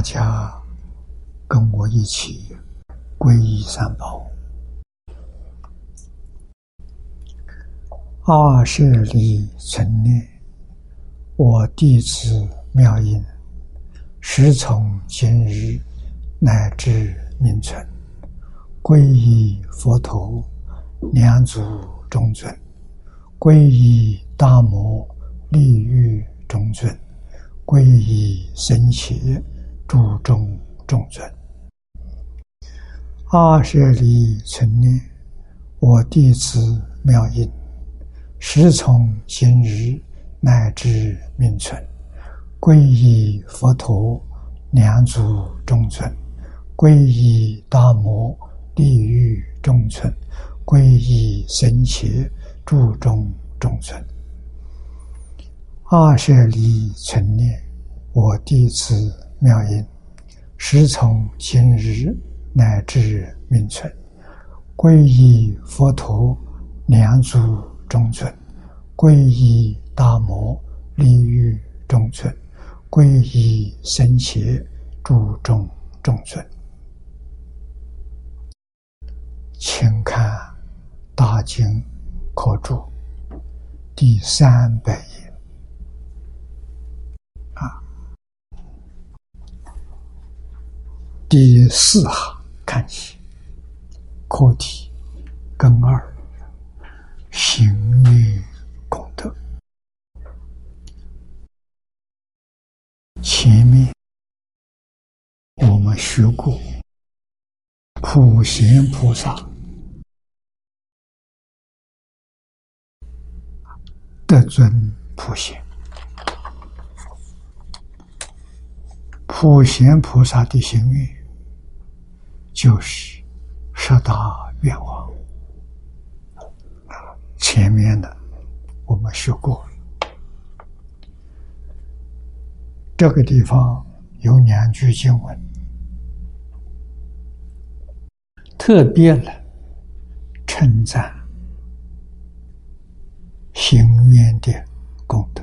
大家跟我一起皈依三宝。二舍利存念，我弟子妙音。时从今日乃至命存，皈依佛陀、两祖中尊，皈依大摩利欲中尊，皈依僧伽诸中中尊。二舍利存念，我弟子妙音，时从今日乃至命存。皈依佛陀，两祖众尊；皈依大摩地狱众尊；皈依僧伽诸中中尊。二舍利存念，我弟子妙音，时从今日乃至命存，皈依佛陀，两祖中尊；皈依大摩地狱中尊。皈依僧伽诸众众尊，请看《大经可注》第三百页啊，第四行看起课题根二行运功德。前面我们学过，普贤菩萨得尊普贤，普贤菩萨的行愿就是十大愿望。前面的我们学过。这个地方有两句经文，特别的称赞行愿的功德。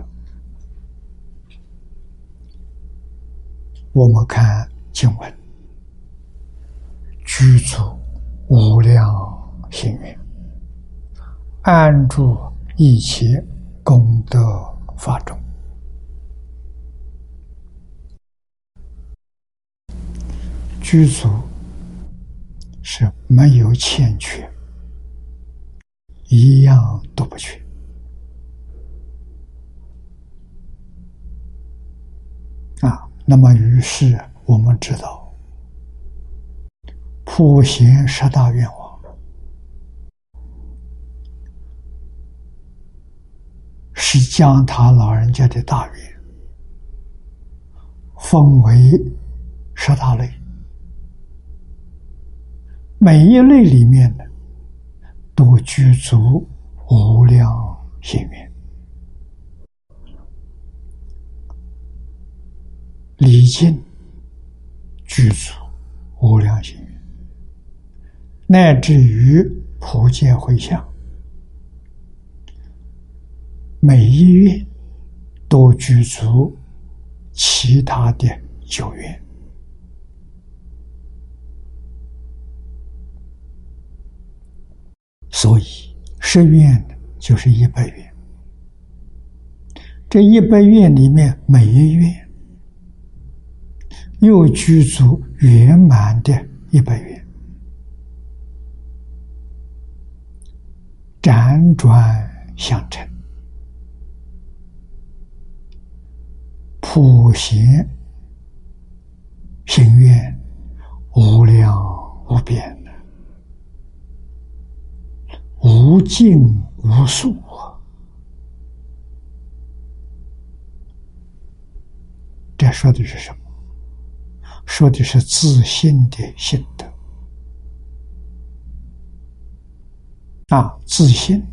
我们看经文：居住无量行愿，安住一切功德法中。居足是没有欠缺，一样都不缺啊。那么，于是我们知道，普贤十大愿望。是将他老人家的大愿分为十大类。每一类里面呢，都具足无量心愿，礼敬具足无量心，乃至于普见回向，每一愿都具足其他的九愿。所以十愿就是一百愿，这一百愿里面每一愿又具足圆满的一百愿，辗转相成，普贤行愿无量无边。无尽无数！这说的是什么？说的是自信的心得啊！自信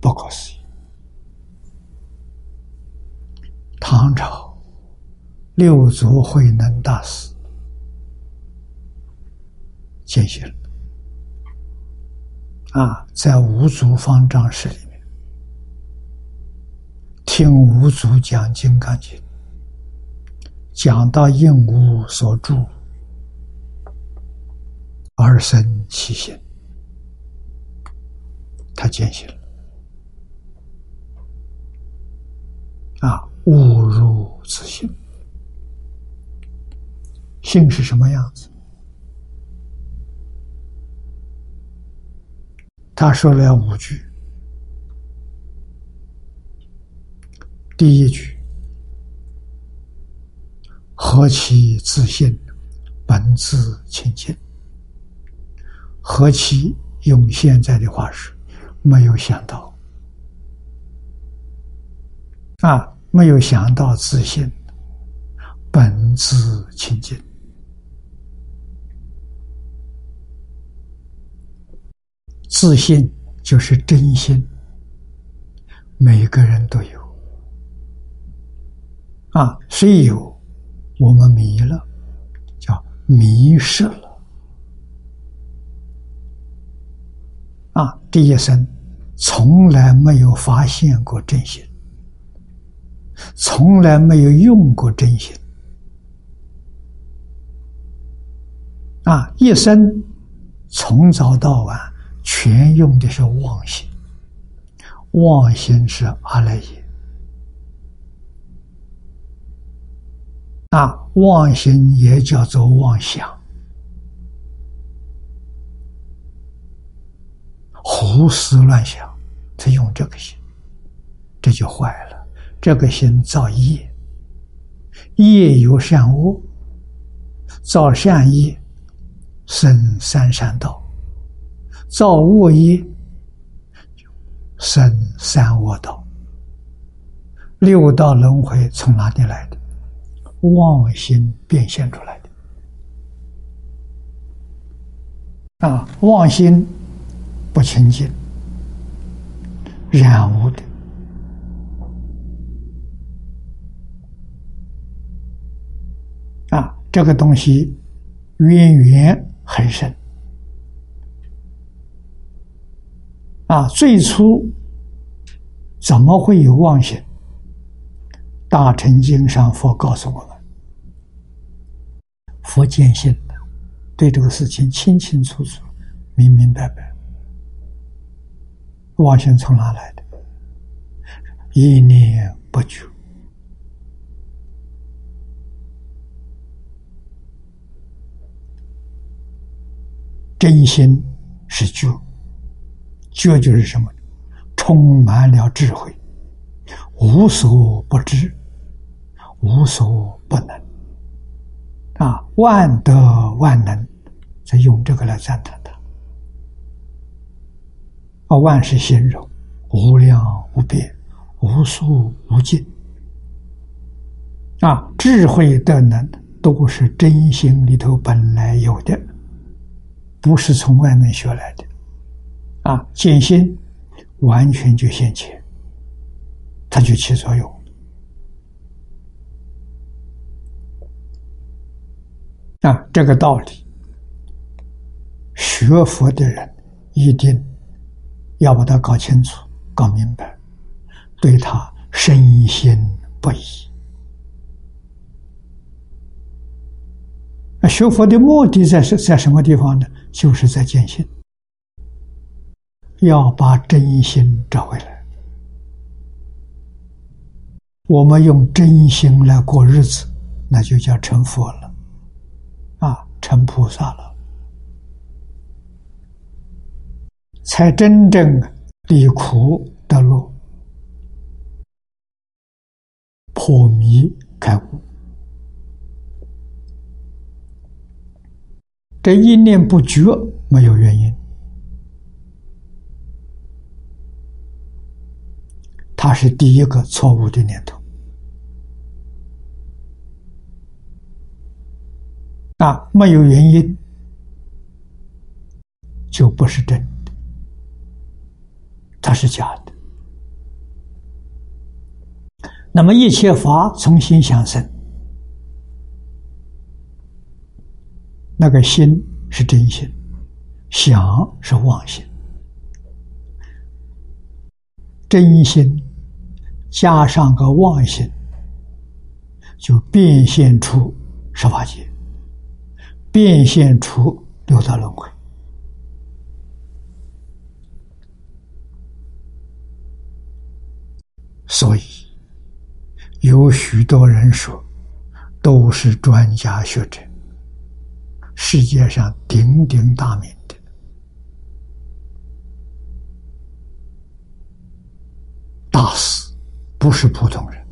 不可思议。唐朝六祖慧能大师见行啊，在五祖方丈室里面听五祖讲《金刚经》，讲到应无所住而生其心，他见行了啊，误入自性。性是什么样子？他说了五句。第一句：“何其自信，本自清净。”何其用现在的话说，没有想到啊，没有想到自信，本自清净。自信就是真心，每个人都有啊。谁有，我们迷了，叫迷失了啊。这一生从来没有发现过真心，从来没有用过真心啊。一生从早到晚。全用的是妄心，妄心是阿赖耶啊，妄心也叫做妄想，胡思乱想，他用这个心，这就坏了。这个心造业，业有善恶，造善业生三善道。造恶业，生三恶道。六道轮回从哪里来的？妄心变现出来的。啊，妄心不清净，染污的。啊，这个东西渊源很深。啊，最初怎么会有妄想？大乘经上佛告诉我们，佛见性的，对这个事情清清楚楚、明明白白。妄想从哪来的？一念不觉，真心是觉。觉就是什么？充满了智慧，无所不知，无所不能，啊，万德万能，在用这个来赞叹。啊，万事形容，无量无边，无数无尽，啊，智慧的能都是真心里头本来有的，不是从外面学来的。啊，见心完全就现前，它就起作用。啊，这个道理，学佛的人一定要把它搞清楚、搞明白，对他深信不疑。那学佛的目的在是在什么地方呢？就是在见性。要把真心找回来，我们用真心来过日子，那就叫成佛了，啊，成菩萨了，才真正离苦得乐，破迷开悟。这一念不觉，没有原因。它是第一个错误的念头啊，没有原因就不是真，它是假的。那么一切法从心想生那个心是真心想是妄心。真心加上个妄心就变现出十法界变现出六道轮回。所以，有许多人说，都是专家学者，世界上鼎鼎大名的大师，不是普通人。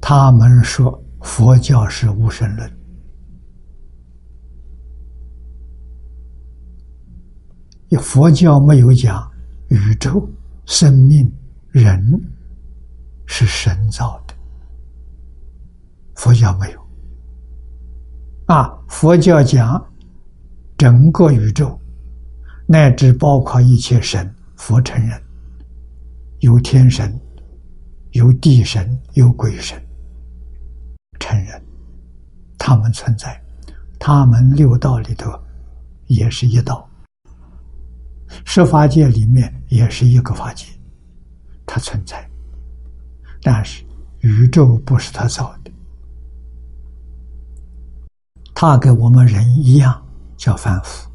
他们说佛教是无神论，佛教没有讲宇宙生命。人是神造的，佛教没有。啊，佛教讲整个宇宙，乃至包括一切神，佛承认有天神、有地神、有鬼神，承认他们存在，他们六道里头也是一道，十法界里面也是一个法界。它存在，但是宇宙不是他造的，他跟我们人一样叫凡夫，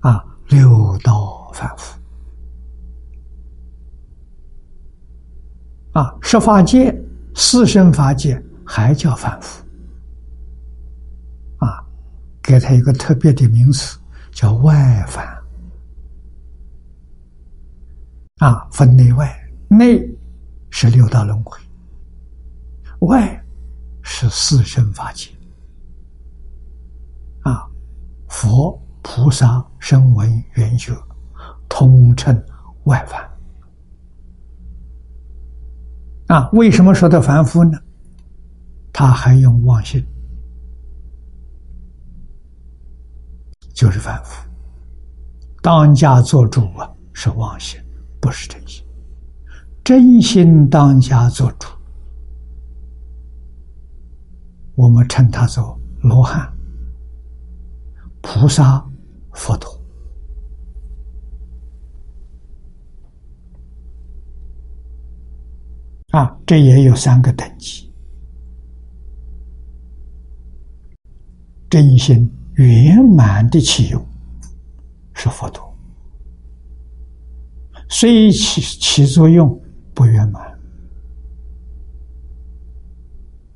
啊，六道凡夫，啊，十法界、四生法界还叫凡夫，啊，给他一个特别的名词，叫外凡。啊，分内外，内是六道轮回，外是四生法界。啊，佛菩萨声闻缘觉，通称外凡。啊，为什么说的凡夫呢？他还用妄心，就是凡夫。当家做主啊，是妄心。不是真心，真心当家做主，我们称他做罗汉、菩萨、佛陀。啊，这也有三个等级：真心圆满的启用是佛陀。虽起起作用不圆满，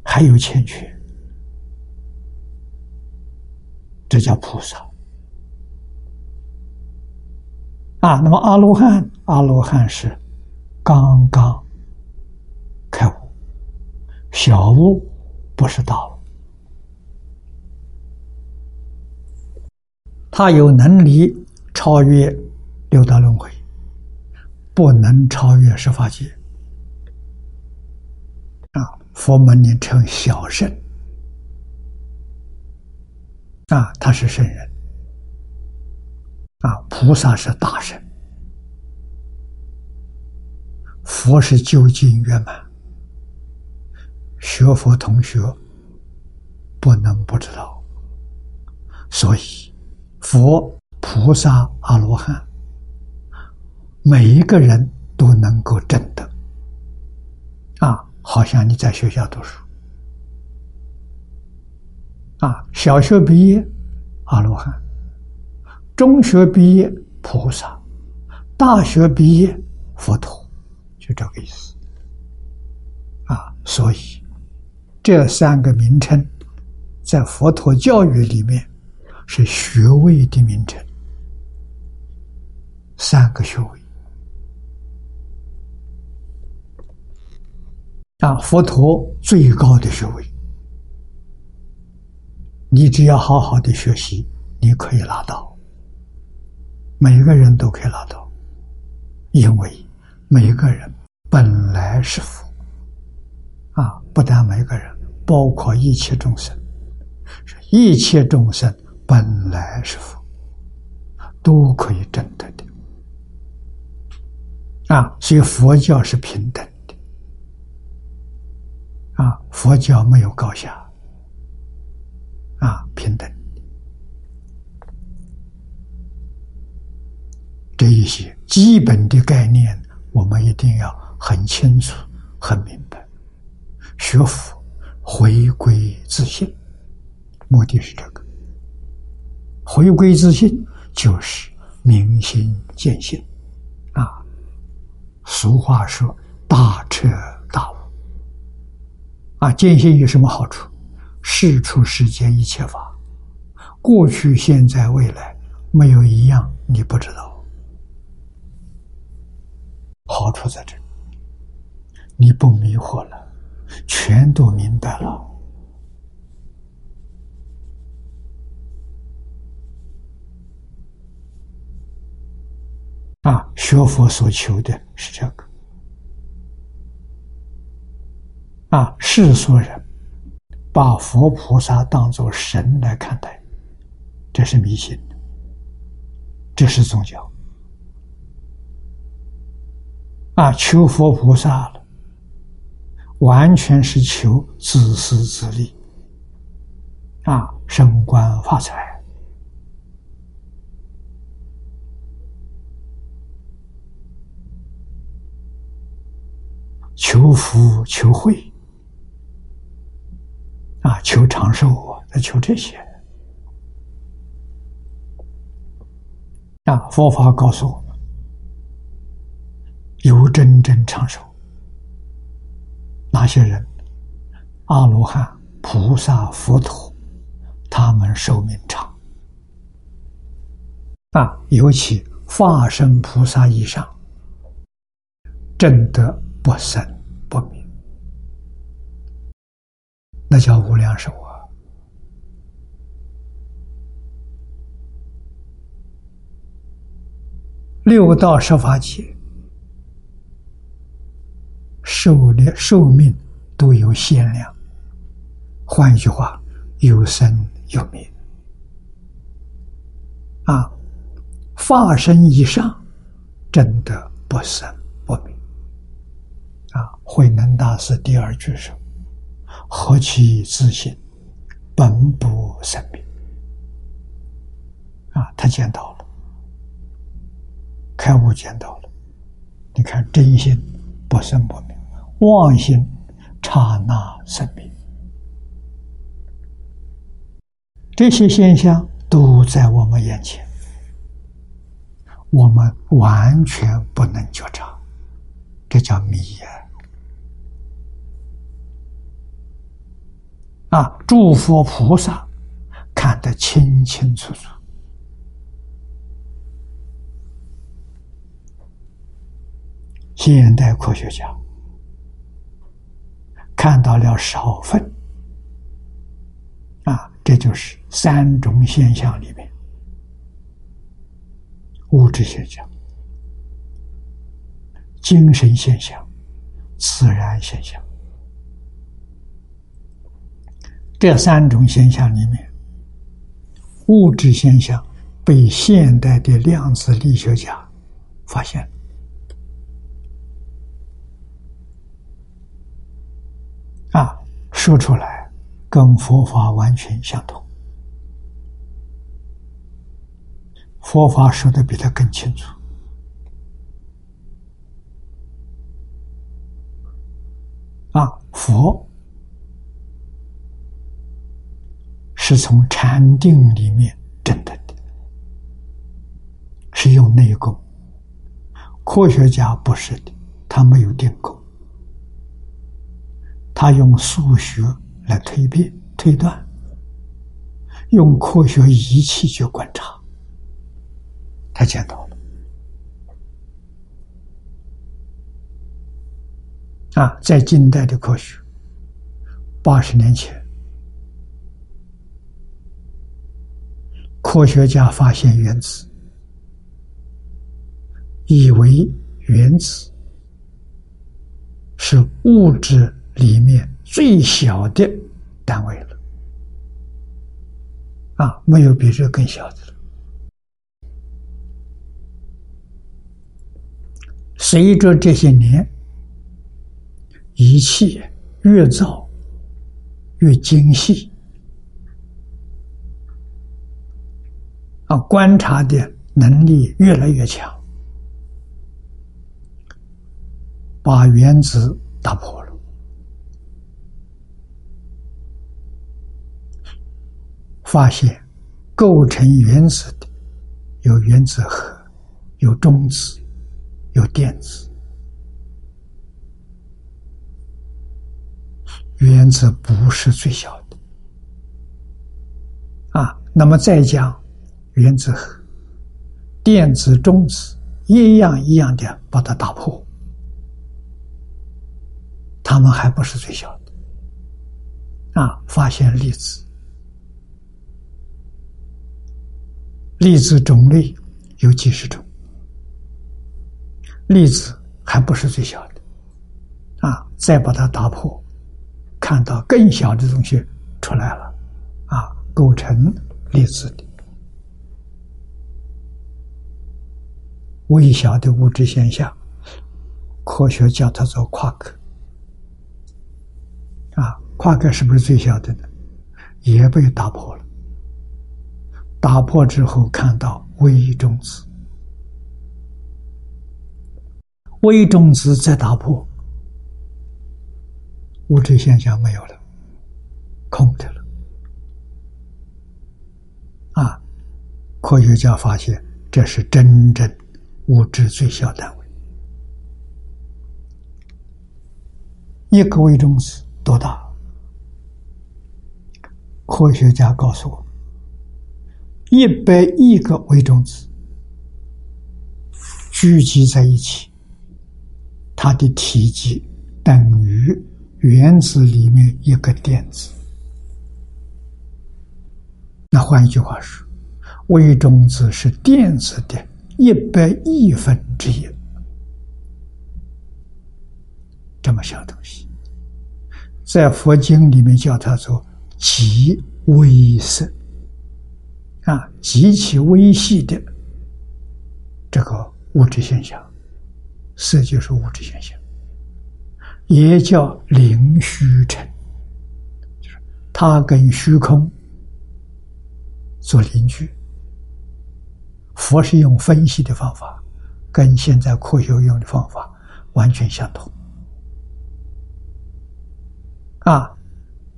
还有欠缺，这叫菩萨啊。那么阿罗汉，阿罗汉是刚刚开悟，小悟不是大悟，他有能力超越六道轮回。不能超越十法界啊！佛门里称小圣啊，他是圣人啊，菩萨是大圣，佛是究竟圆满。学佛同学不能不知道，所以佛、菩萨、阿罗汉。每一个人都能够证得，啊，好像你在学校读书，啊，小学毕业阿罗汉，中学毕业菩萨，大学毕业佛陀，就这个意思，啊，所以这三个名称在佛陀教育里面是学位的名称，三个学位。啊，佛陀最高的学位，你只要好好的学习，你可以拿到。每个人都可以拿到，因为每个人本来是佛。啊，不但每个人，包括一切众生，一切众生本来是佛，都可以证得的。啊，所以佛教是平等。啊，佛教没有高下，啊，平等。这一些基本的概念，我们一定要很清楚、很明白。学佛回归自信，目的是这个。回归自信就是明心见性啊。俗话说：“大彻。”啊，见性有什么好处？事出世间一切法，过去、现在、未来，没有一样你不知道。好处在这，你不迷惑了，全都明白了。啊，学佛所求的是这个。啊，世俗人把佛菩萨当作神来看待，这是迷信，这是宗教。啊，求佛菩萨了，完全是求自私自利，啊，升官发财，求福求慧，啊，求长寿啊，在求这些。啊，佛法告诉我们。有真正长寿，那些人？阿罗汉、菩萨、佛陀，他们寿命长。啊，尤其化身菩萨以上，真的不生不灭，那叫无量寿啊！六道十法界。寿的寿命都有限量，换一句话，有生有灭。啊，化身以上，真的不生不灭。啊，慧能大师第二句说：“何其自信，本不生灭。”啊，他见到了，开悟见到了。你看真心不生不灭。妄心刹那生灭，这些现象都在我们眼前，我们完全不能觉察，这叫迷呀！啊，啊诸佛菩萨看得清清楚楚，现代科学家。看到了少分，啊，这就是三种现象里面，物质现象、精神现象、自然现象。这三种现象里面，物质现象被现代的量子力学家发现。啊，说出来跟佛法完全相同。佛法说的比他更清楚。啊，佛是从禅定里面证得的，是用内功。科学家不是的，他没有定功。他用数学来推变、推断，用科学仪器去观察，他见到了。啊，在近代的科学，八十年前，科学家发现原子，以为原子是物质。里面最小的单位了，啊，没有比这更小的了。随着这些年，仪器越造越精细，啊，观察的能力越来越强，把原子打破了，发现构成原子的有原子核，有中子，有电子。原子不是最小的啊，那么再讲原子核、电子、中子一样一样的把它打破，它们还不是最小的。啊。发现粒子，粒子种类有几十种，粒子还不是最小的。啊，再把它打破。看到更小的东西出来了，啊，构成粒子。的微小的物质现象，科学叫它做夸克，啊，夸克是不是最小的呢？也被打破了。打破之后看到微中子，微中子再打破。物质现象没有了，空的了。啊，科学家发现这是真正物质最小单位。一个微中子多大？科学家告诉我，一百亿个微中子聚集在一起，它的体积等于。原子里面一个电子，那换一句话说，微中子是电子的一百亿分之一，这么小东西，在佛经里面叫它做极微色，啊，极其微细的这个物质现象，色就是物质现象。也叫灵虚尘，就是它跟虚空做邻居。佛是用分析的方法，跟现在科学用的方法完全相同。啊，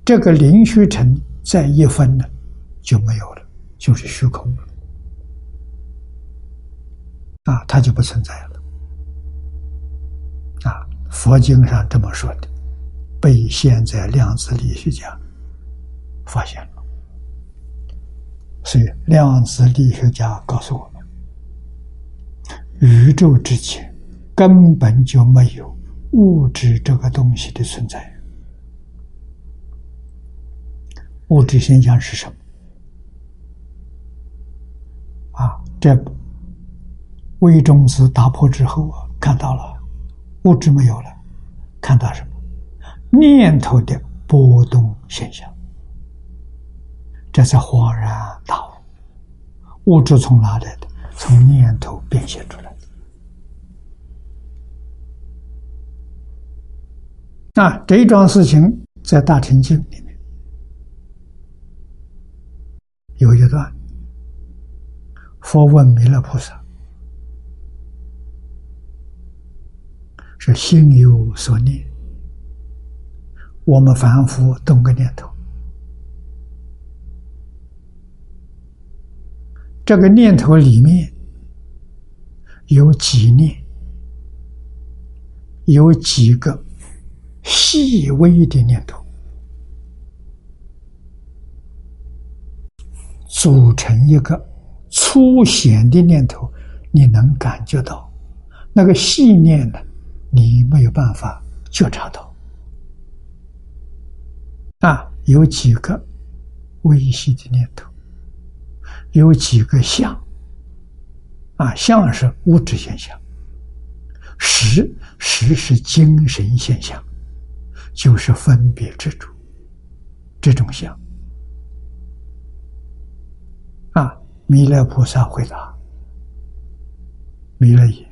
这个灵虚尘再一分呢，就没有了，就是虚空了。啊，它就不存在了。啊。佛经上这么说的，被现在量子力学家发现了。所以，量子力学家告诉我们，宇宙之前根本就没有物质这个东西的存在。物质现象是什么？啊，这微中子打破之后啊，看到了。物质没有了，看到什么？念头的波动现象，这才恍然大悟。物质从哪来的？从念头变现出来的。那这一桩事情在《大乘经》里面有一段，佛问弥勒菩萨。是心有所念，我们凡夫动个念头，这个念头里面有几念，有几个细微的念头，组成一个粗显的念头，你能感觉到那个细念呢？你没有办法觉察到啊，有几个微细的念头，有几个相啊，相是物质现象，实实是精神现象，就是分别之主这种相啊。弥勒菩萨回答：弥勒也。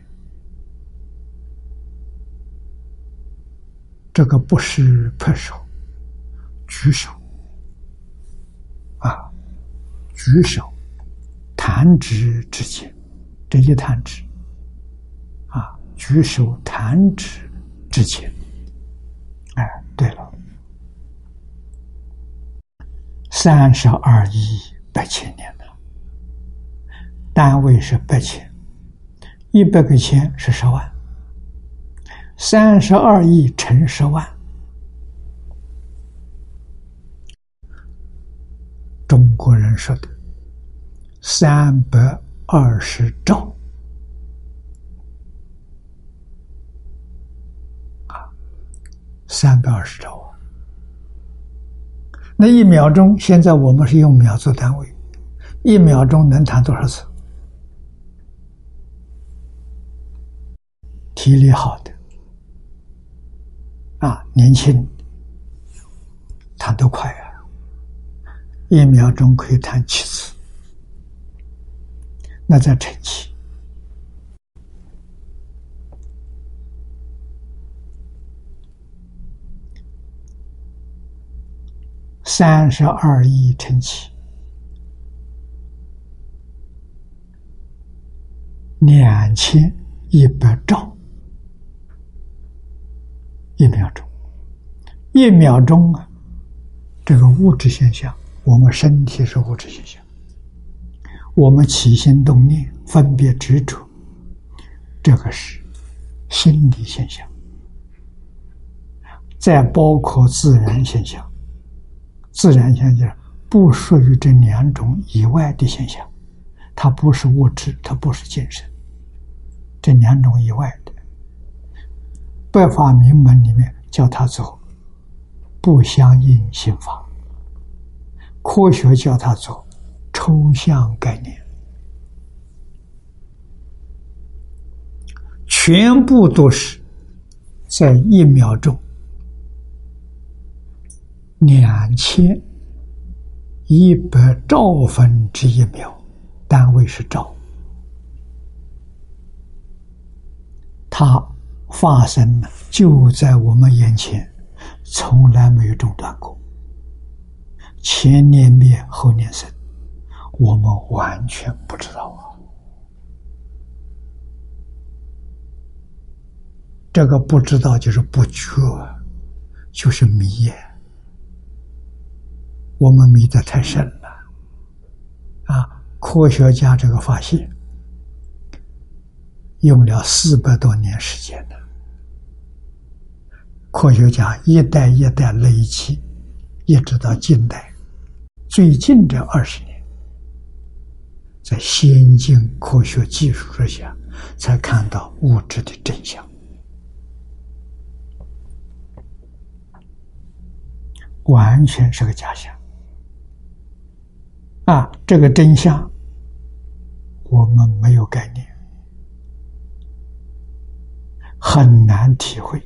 这个不是拍手、举手啊，举手、弹指之间，这一弹指，啊，举手弹指之间，哎，对了，三十二亿百千年了，单位是八千，一百个千是十万，三十二亿乘十万。中国人说的三百二十兆啊，三百二十兆啊！那一秒钟，现在我们是用秒做单位，一秒钟能弹多少次？体力好的啊，年轻弹得快啊！一秒钟可以弹七次，那在晨起，三十二亿晨起，两千一百兆。一秒钟，一秒钟啊，这个物质现象。我们身体是物质现象，我们起心动念、分别执着，这个是心理现象。再包括自然现象，自然现象不属于这两种以外的现象，它不是物质，它不是精神，这两种以外的，百法名门里面叫它做不相应心法。科学叫它做抽象概念，全部都是在一秒钟两千一百兆分之一秒，单位是兆，它发生了就在我们眼前，从来没有中断过。前年灭，后年生，我们完全不知道啊！这个不知道就是不觉，就是迷。我们迷得太深了啊！科学家这个发现用了四百多年时间的，科学家一代一代累积，一直到近代。最近这二十年，在先进科学技术之下，才看到物质的真相，完全是个假象。啊，这个真相，我们没有概念，很难体会。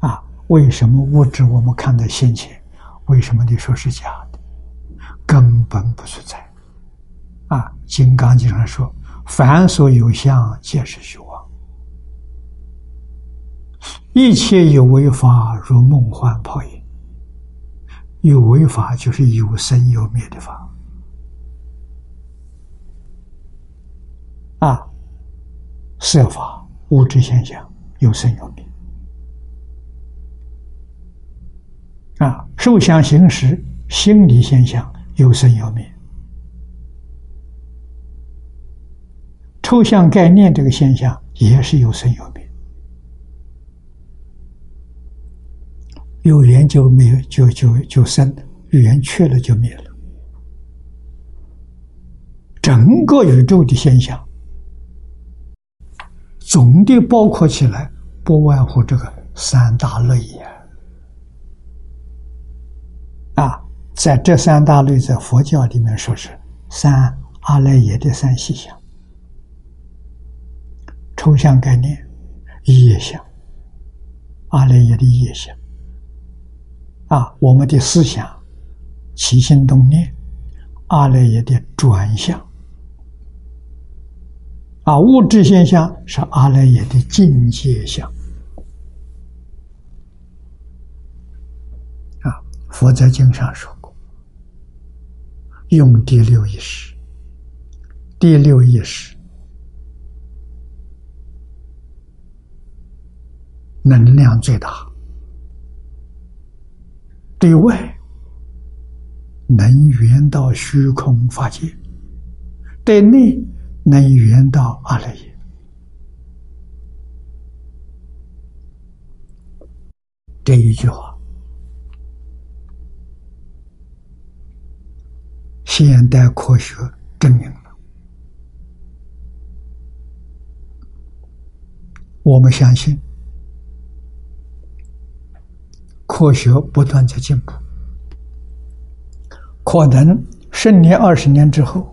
啊，为什么物质我们看得先前？为什么你说是假的？根本不存在，啊！《金刚经》上说：“凡所有相，皆是虚妄；一切有为法，如梦幻泡影。有为法就是有生有灭的法，啊！色法物质现象有生有灭，啊！受想行识心理现象。”有生有灭，抽象概念这个现象也是有生有灭，有缘就没有，就就就生，缘缺了就灭了。整个宇宙的现象，总的包括起来，不外乎这个三大类呀，啊。在这三大类，在佛教里面说是三阿赖耶的三细相：抽象概念、业相、阿赖耶的业相。啊，我们的思想起心动念，阿赖耶的转向。啊，物质现象是阿赖耶的境界相。啊，佛在经上说过。用第六意识第六意识能量最大，对外能圆到虚空法界，对内能圆到阿赖耶。这一句话，现代科学证明了。我们相信，科学不断在进步，可能十年、二十年之后，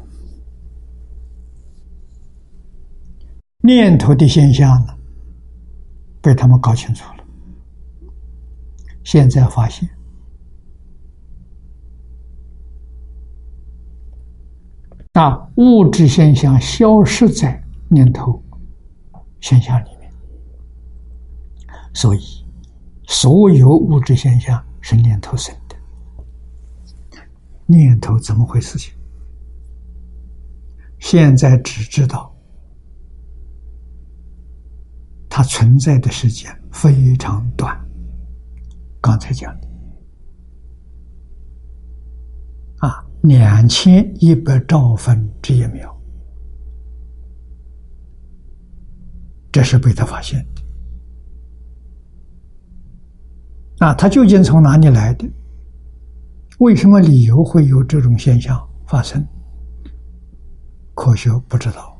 念头的现象呢，被他们搞清楚了。现在发现，啊，物质现象消失在念头现象里面，所以所有物质现象是念头生的。念头怎么回事？情现在只知道它存在的时间非常短。刚才讲的啊，两千一百兆分之一秒，这是被他发现的。啊，他究竟从哪里来的？为什么理由会有这种现象发生？科学不知道。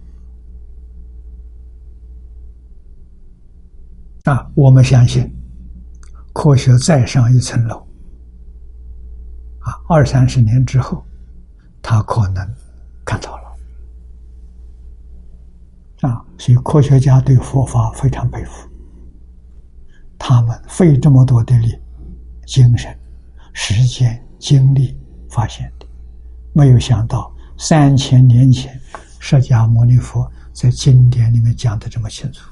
啊，我们相信。科学再上一层楼，啊，二三十年之后，他可能看到了，啊，所以科学家对佛法非常佩服，他们费这么多的力、精神、时间、精力发现的，没有想到三千年前释迦牟尼佛在经典里面讲的这么清楚。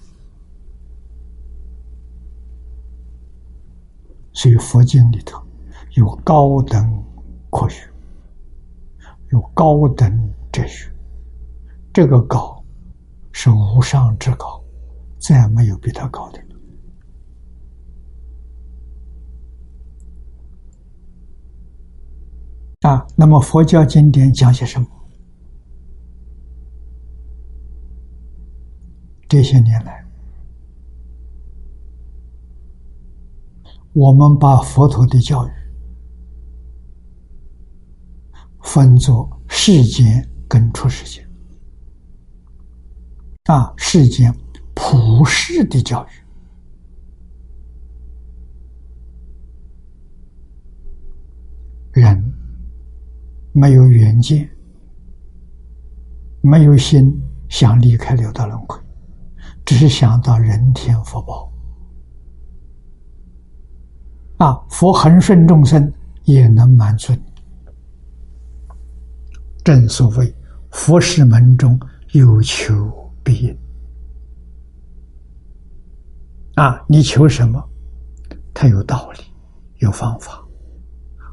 所以佛经里头有高等科学，有高等哲学，这个高是无上之高，再没有比它高的啊。那么佛教经典讲些什么？这些年来。我们把佛陀的教育分作世间跟出世间啊，世间普世的教育，人没有远见，没有心想离开六道轮回，只是想到人天福报。啊，佛恒顺众生也能满足你。正所谓，佛是门中有求必应。啊，你求什么，他有道理，有方法，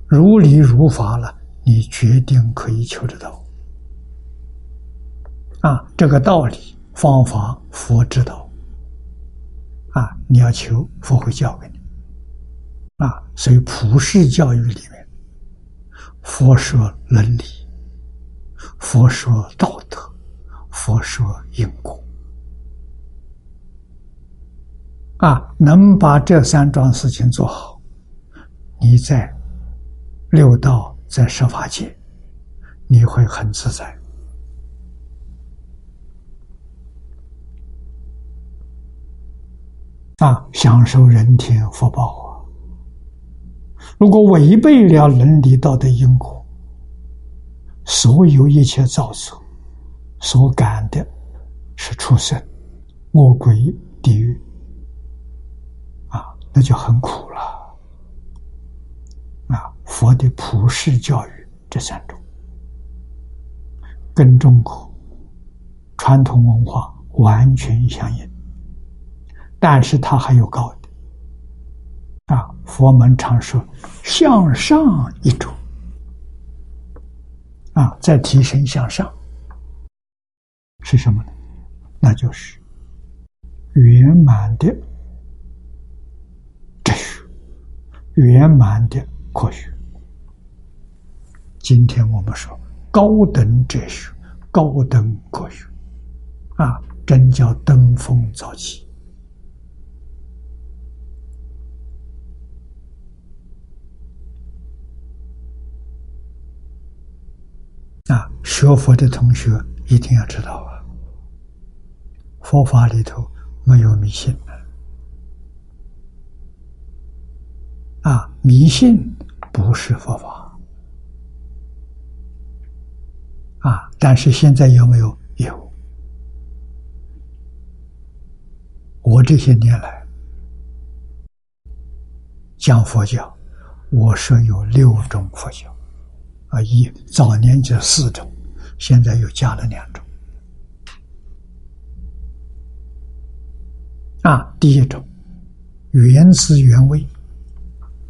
如理如法了，你决定可以求得到。啊，这个道理、方法，佛知道。啊，你要求，佛会教给你。啊，所以普世教育里面，佛说伦理，佛说道德，佛说因果，啊，能把这三桩事情做好，你在六道在十法界，你会很自在，啊，享受人天福报啊。如果违背了伦理道德因果，所有一切造作所感的，是畜生、恶鬼、地狱，啊，那就很苦了。佛的普世教育这三种，跟中国传统文化完全相应，但是它还有高的。啊，佛门常说向上一种，啊，在提升向上。是什么呢？那就是圆满的哲学，圆满的科学。今天我们说高等哲学、高等科学，啊，真叫登峰造极。啊，学佛的同学一定要知道啊，佛法里头没有迷信啊，迷信不是佛法啊。但是现在有没有？有。我这些年来讲佛教，我说有六种佛教。啊，一早年就四种，现在又加了两种。啊，第一种原汁原味，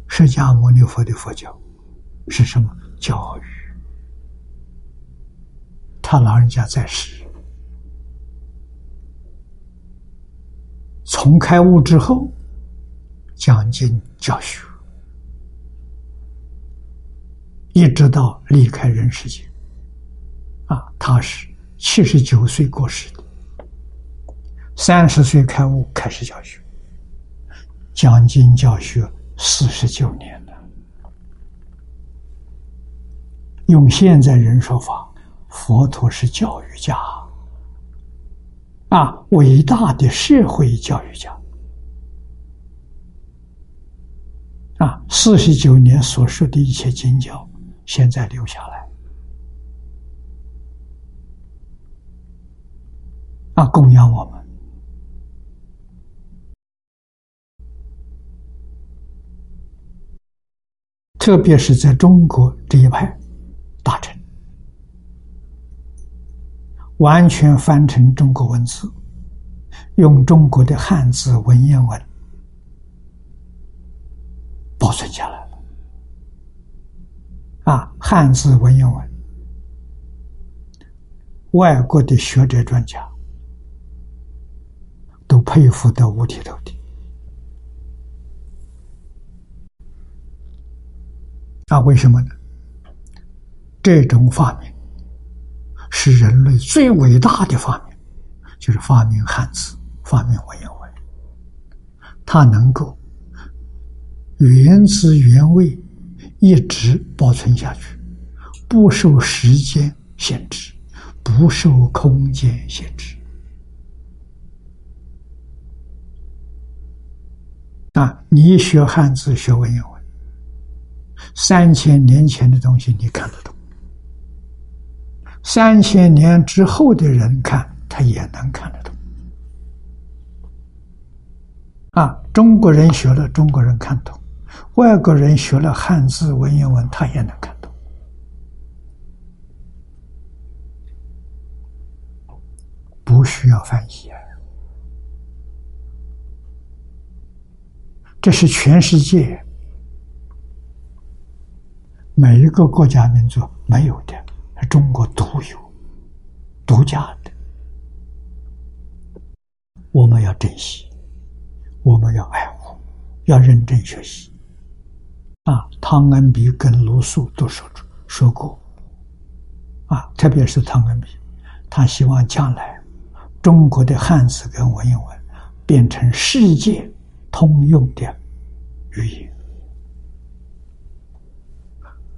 释迦牟尼佛的佛教是什么？教育。他老人家在世，从开悟之后，讲经教学。一直到离开人世间，啊，他是七十九岁过世的，三十岁开悟开始教学，讲经教学四十九年了。用现在人说法，佛陀是教育家，啊，伟大的社会教育家，啊，四十九年所说的一切经教。现在留下来。啊，供养我们，特别是在中国这一派大臣，完全翻成中国文字，用中国的汉字文言文保存下来了。啊，汉字文言文，外国的学者专家都佩服的五体投地。那为什么呢？这种发明是人类最伟大的发明，就是发明汉字、发明文言文。它能够原汁原味。一直保存下去，不受时间限制，不受空间限制。啊，你学汉字、学文言文，三千年前的东西你看得懂，三千年之后的人看，他也能看得懂。啊，中国人学了，中国人看懂。外国人学了汉字文言文，他也能看懂，不需要翻译！这是全世界每一个国家民族没有的，中国独有、独家的。我们要珍惜，我们要爱护，要认真学习。啊，汤恩比跟卢梭都说出说过，啊，特别是汤恩比，他希望将来中国的汉字跟文言文变成世界通用的语言，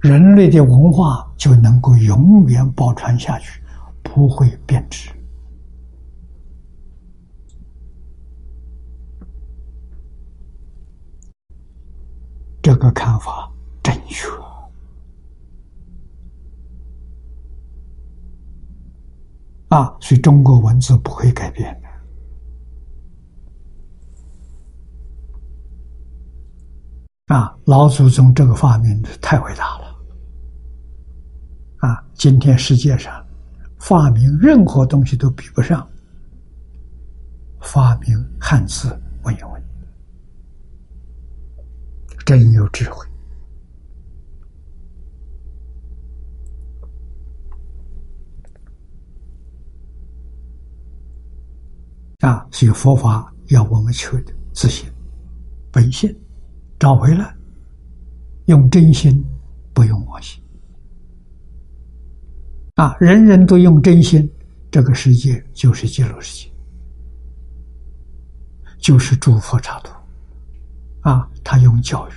人类的文化就能够永远保传下去，不会变质。这个看法正确啊，所以中国文字不会改变的啊。老祖宗这个发明太伟大了啊！今天世界上发明任何东西都比不上发明汉字文言文。真有智慧啊，所以佛法要我们求的自信、本性，找回来，用真心，不用妄心。啊，人人都用真心，这个世界就是极乐世界，就是诸佛刹土。啊，他用教育，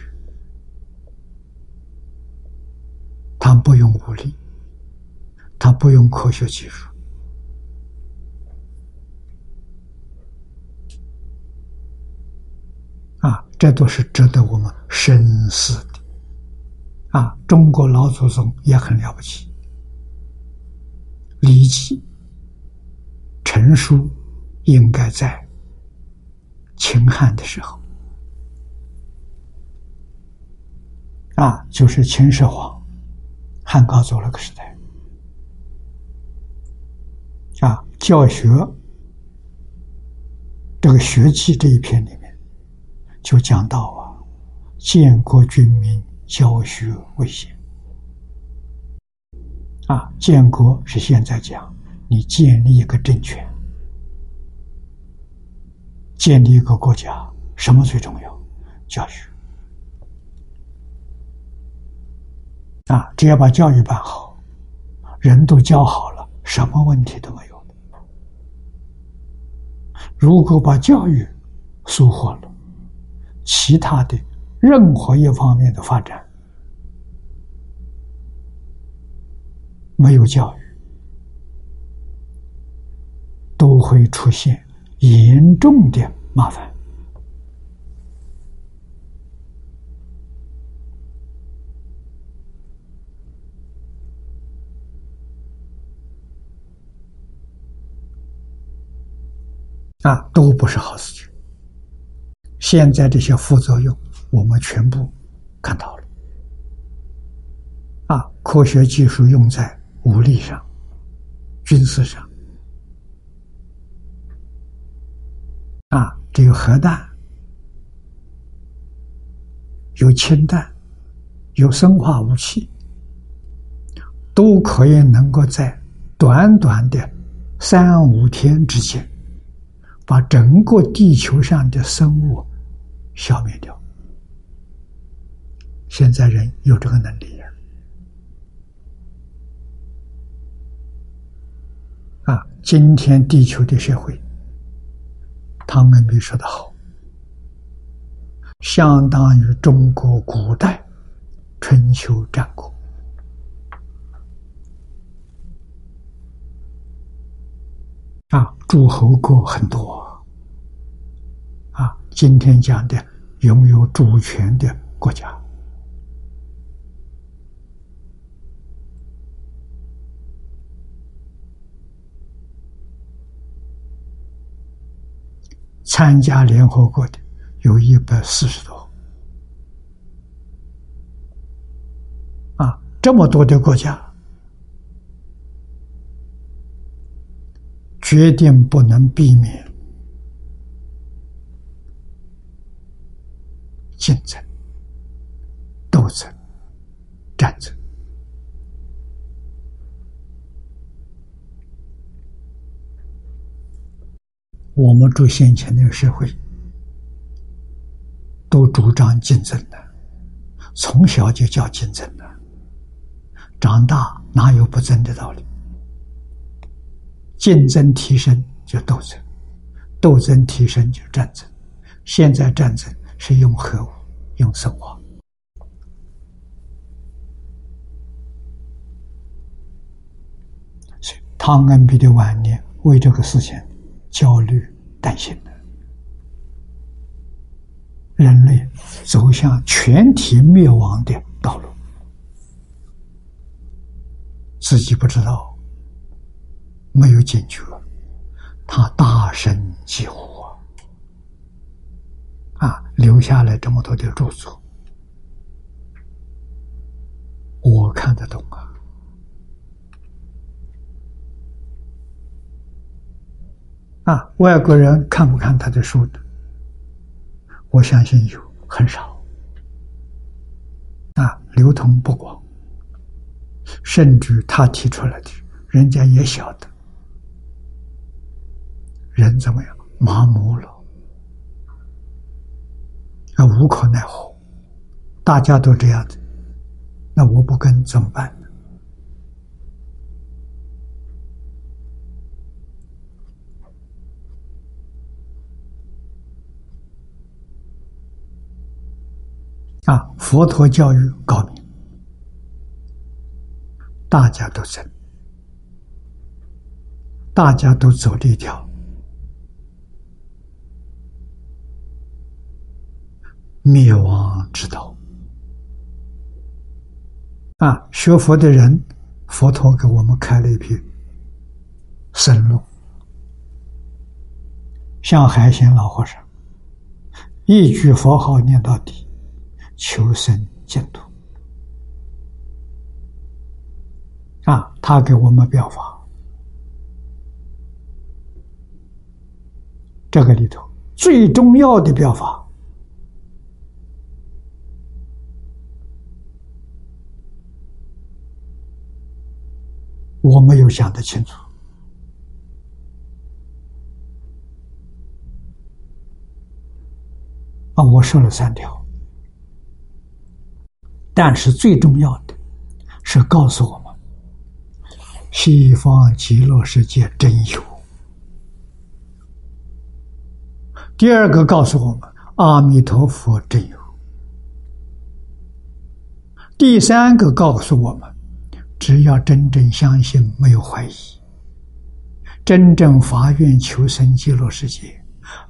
他不用武力，他不用科学技术。啊，这都是值得我们深思的。啊，中国老祖宗也很了不起，《礼记》成书应该在秦汉的时候，啊，就是秦始皇汉高祖那个时代，啊，教学这个学记这一篇里面。就讲到啊，建国军民，教学为先。啊，建国是现在讲，你建立一个政权，建立一个国家，什么最重要？教育。啊，只要把教育办好，人都教好了，什么问题都没有如果把教育疏忽了，其他的任何一方面的发展，没有教育，都会出现严重的麻烦。啊，都不是好事情。现在这些副作用，我们全部看到了。啊，科学技术用在武力上、军事上，啊，这个核弹、有氢弹、有生化武器，都可以能够在短短的三五天之间，把整个地球上的生物。消灭掉。现在人有这个能力呀！啊，今天地球的社会，汤恩比说的好，相当于中国古代春秋战国啊，诸侯国很多啊。今天讲的拥有主权的国家，参加联合国的有一百四十多，啊，这么多的国家，决定不能避免。竞争、斗争、战争，我们住先前那个社会，都主张竞争的，从小就叫竞争的，长大哪有不争的道理？竞争提升就斗争，斗争提升就战争，现在战争。是用核武，用生化。所以汤恩比的晚年为这个事情焦虑担心的，人类走向全体灭亡的道路，自己不知道，没有警觉，他大声疾呼。啊，留下来这么多的著作，我看得懂啊！啊，外国人看不看他的书的？我相信有很少，啊，流通不广，甚至他提出来的，人家也晓得，人怎么样，麻木了，啊，无可奈何，大家都这样子，那我不跟怎么办呢？啊，佛陀教育高明，大家都争，大家都走这条。灭亡之道啊！学佛的人，佛陀给我们开了一批生路，像海贤老和尚，一句佛号念到底，求生净土啊！他给我们表法，这个里头最重要的表法。我没有想得清楚啊！我说了三条，但是最重要的是告诉我们：西方极乐世界真有。第二个告诉我们，阿弥陀佛真有。第三个告诉我们。只要真正相信，没有怀疑，真正发愿求生极乐世界，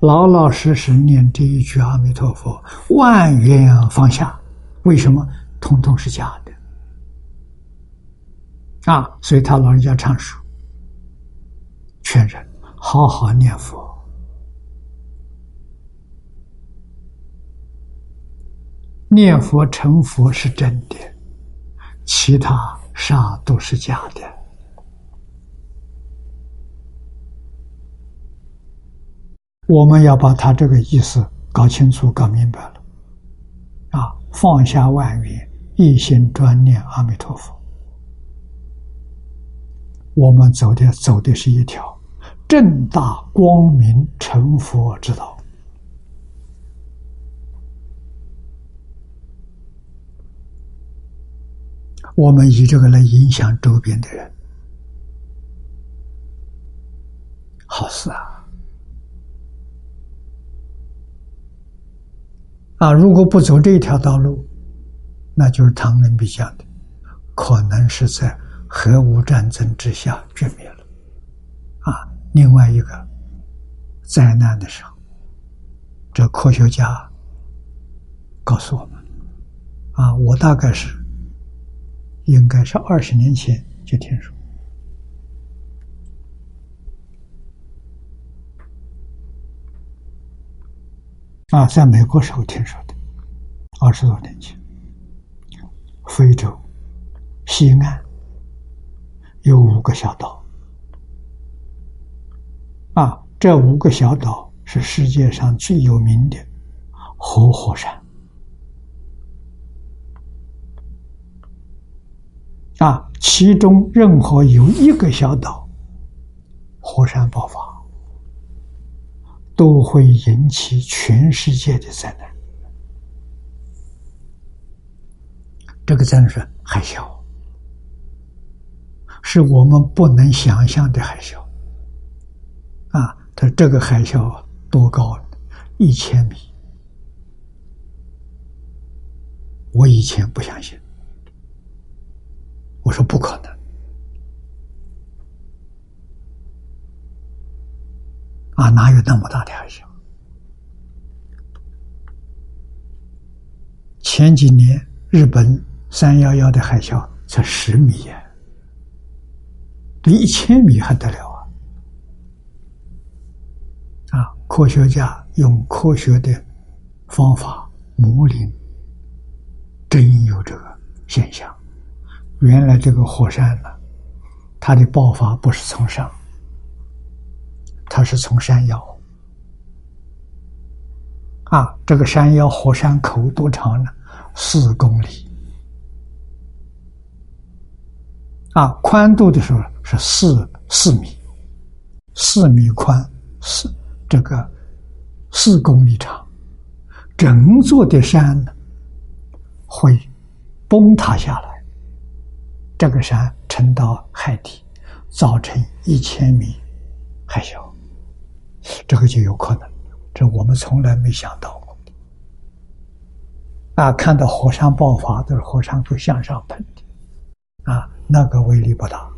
老老实实念这一句阿弥陀佛，万缘放下。为什么？通通是假的啊！所以他老人家常说：“劝人好好念佛，念佛成佛是真的，其他。”啥都是假的，我们要把他这个意思搞清楚、搞明白了，啊，放下万缘，一心专念阿弥陀佛，我们走的走的是一条正大光明成佛之道。我们以这个来影响周边的人，好事啊！啊，如果不走这一条道路，那就是唐人笔讲的，可能是在核武战争之下绝灭了。啊，另外一个灾难的时候，这科学家告诉我们，啊，我大概是。应该是二十年前就听说，啊，在美国时候听说的，二十多年前，非洲西岸有五个小岛，啊，这五个小岛是世界上最有名的活火山。啊，其中任何有一个小岛火山爆发，都会引起全世界的灾难。这个灾难是海啸，是我们不能想象的海啸。啊，它这个海啸多高？一千米。我以前不相信。我说不可能啊！哪有那么大的海啸？前几年日本三幺幺的海啸才十米呀，这一千米还得了啊！啊，科学家用科学的方法模拟，真有这个现象。原来这个火山呢，它的爆发不是从上，它是从山腰。啊，这个山腰火山口多长呢？四公里。啊，宽度的时候是四四米，四米宽，四这个四公里长，整座的山呢会崩塌下来，这个山沉到海底，造成一千米海啸，这个就有可能，这我们从来没想到过。啊，看到火山爆发都是火山会向上喷的，啊，那个威力不大。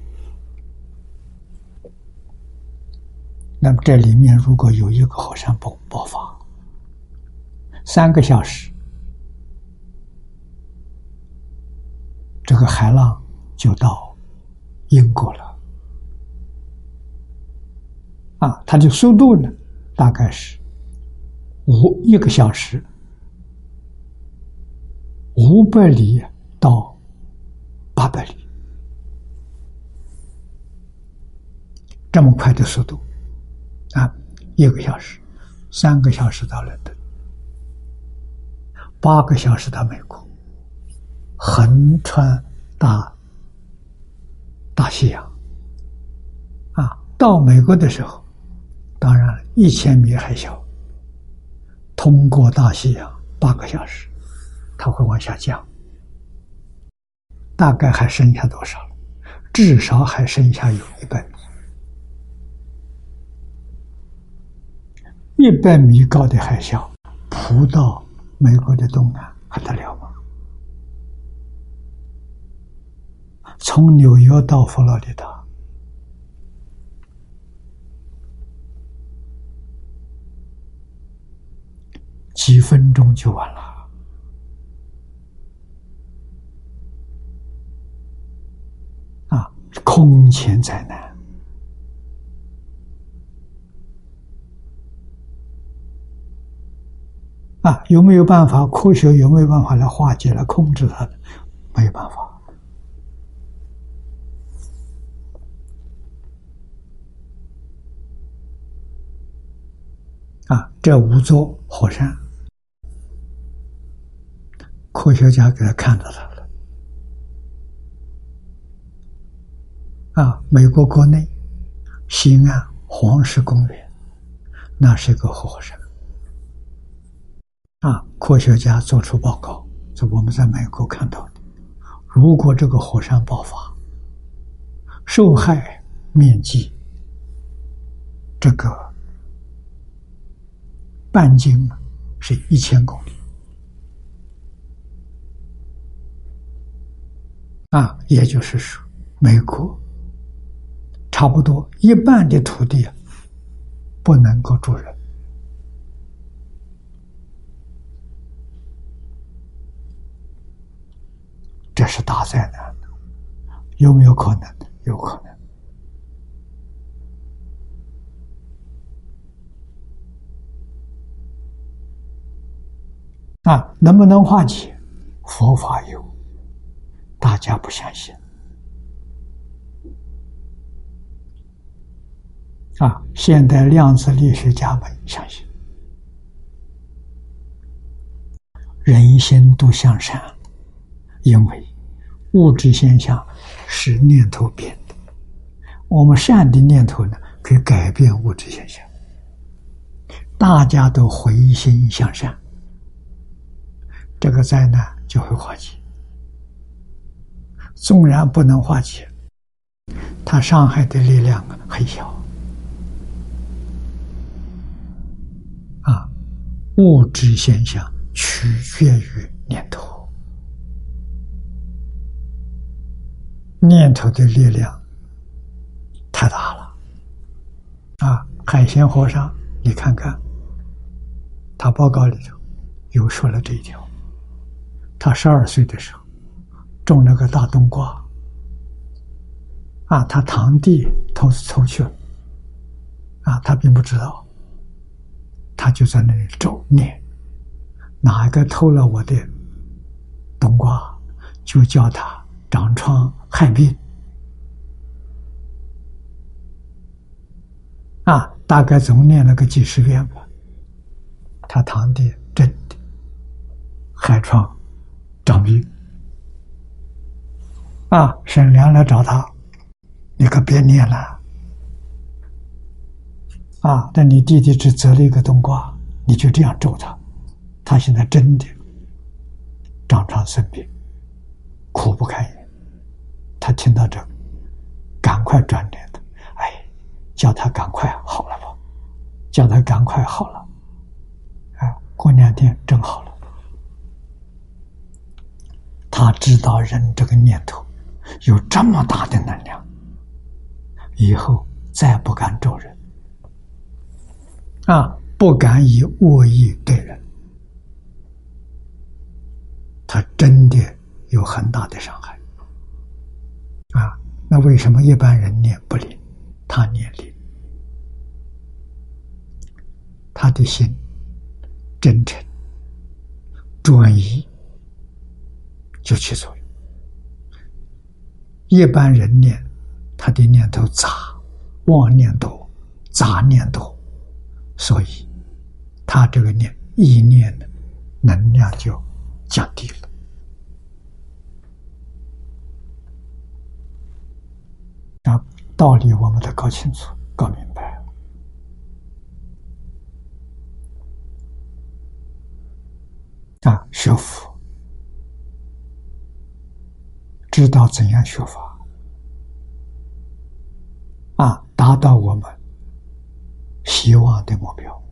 那么这里面如果有一个火山爆爆发，三个小时，这个海浪就到英国了。啊，它的速度呢，大概是五一个小时五百里到八百里，这么快的速度。啊，一个小时，三个小时到伦敦，八个小时到美国，横穿大大西洋。啊，到美国的时候，当然一千米海啸，通过大西洋八个小时，它会往下降，大概还剩下多少？至少还剩下有一半。一百米高的海啸扑到美国的东南，还得了吗？从纽约到佛罗里达，几分钟就完了，啊，空前灾难。啊，有没有办法？科学有没有办法来化解、来控制它？没有办法。啊，这五座火山，科学家给他看到了。啊，美国国内西岸黄石公园，那是一个火山。啊！科学家做出报告，是我们在美国看到的。如果这个火山爆发，受害面积这个半径是一千公里。啊，也就是说，美国差不多一半的土地不能够住人。这是大灾难，有没有可能？有可能。啊，能不能化解？佛法有，大家不相信。啊，现代量子力学家们相信，人心都向善。因为物质现象是念头变的，我们善的念头呢，可以改变物质现象。大家都回心向善，这个灾难就会化解。纵然不能化解，它伤害的力量很小。啊，物质现象取决于念头。念头的力量太大了，啊！海鲜和尚，你看看，他报告里头又说了这一条。他十二岁的时候种了个大冬瓜，啊，他堂弟偷偷去了，啊，他并不知道，他就在那里咒念，哪个偷了我的冬瓜，就叫他长疮。害病啊，大概总念了个几十遍吧。他堂弟真的害疮长病啊，沈良来找他，你可别念了啊！但你弟弟只折了一个冬瓜，你就这样咒他，他现在真的常常生病，苦不堪言。他听到这，赶快转念的，哎，叫他赶快好了吧，叫他赶快好了，啊，过两天真好了。他知道人这个念头有这么大的能量，以后再不敢咒人，啊，不敢以恶意对人，他真的有很大的伤害。啊，那为什么一般人念不灵，他念灵？他的心真诚、专一，就起作用。一般人念，他的念头杂，妄念多，杂念多，所以他这个念意念的能量就降低了。啊，道理我们得搞清楚、搞明白。啊，学佛，知道怎样学法，啊，达到我们希望的目标。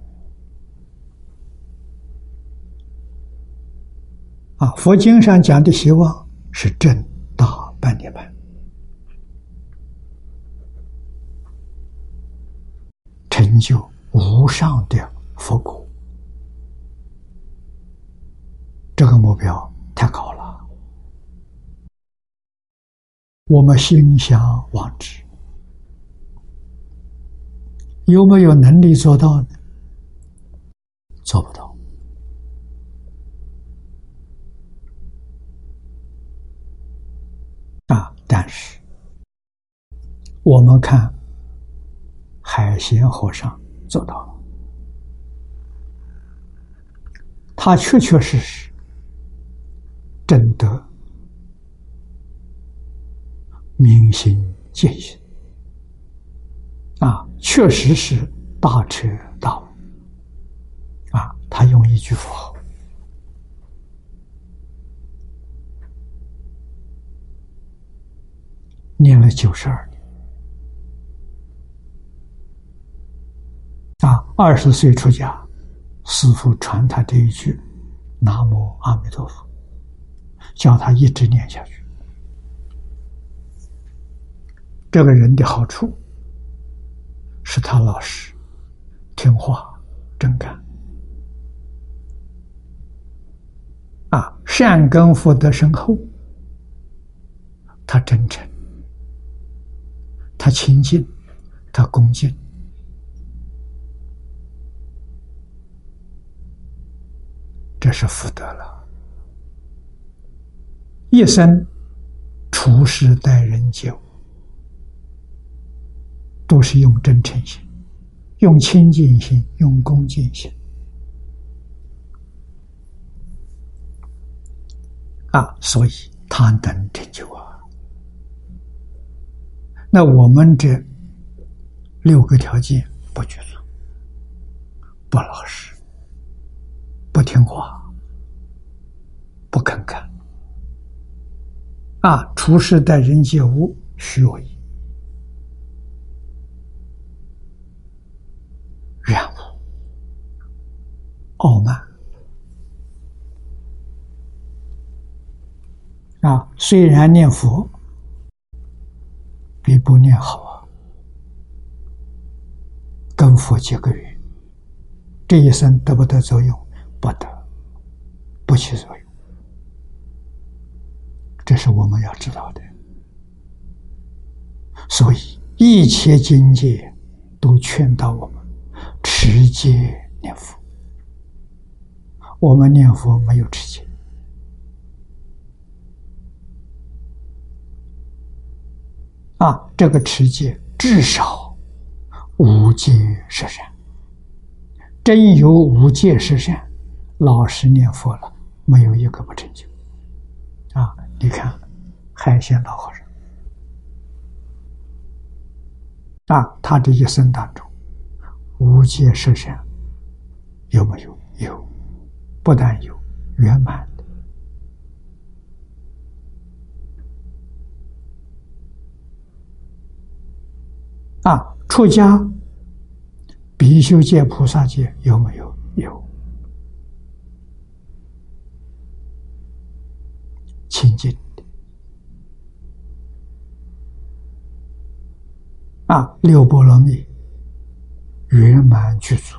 啊，佛经上讲的希望是正大半涅槃。成就无上的佛果，这个目标太高了，我们心向往之，有没有能力做到呢？做不到啊！但是我们看。海贤和尚做到了，他确确实实真得明心见性啊，确实是大彻大悟啊！他用一句佛号念了九十二年。啊，二十岁出家，师父传他这一句“南无阿弥陀佛”，叫他一直念下去。这个人的好处是他老实、听话、真干。啊，善根福德深厚，他真诚，他亲近，他恭敬。这是福德了，一生处事待人接物，都是用真诚心、用清净心、用恭敬心啊，所以他能成就啊。那我们这六个条件不具足，不老实。不听话，不肯干，啊！处事待人接物虚伪、染污、傲慢，啊！虽然念佛比不念好啊，跟佛结个缘，这一生得不得作用？不得，不起作用，这是我们要知道的。所以一切境界都劝导我们持戒念佛。我们念佛没有持戒啊，这个持戒至少无戒十善，真有无戒十善。老实念佛了，没有一个不成就。啊，你看海鲜老和尚，啊，他这一生当中，无界十善有没有？有，不但有，圆满的。啊，出家必修戒、菩萨戒有没有？有，清净的。啊，六波罗蜜圆满具足。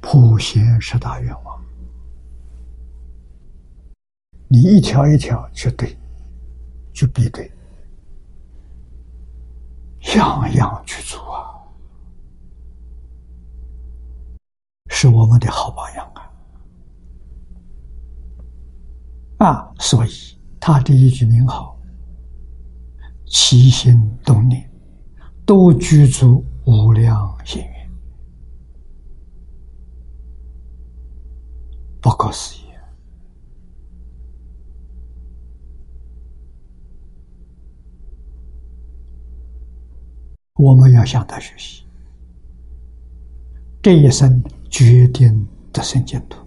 普贤十大愿望，你一条一条去对，去比对，样样去做啊，是我们的好榜样啊！啊，所以他这一句名号，起心动念都具足无量心愿。不可思议！我们要向他学习，这一生决定得生净土，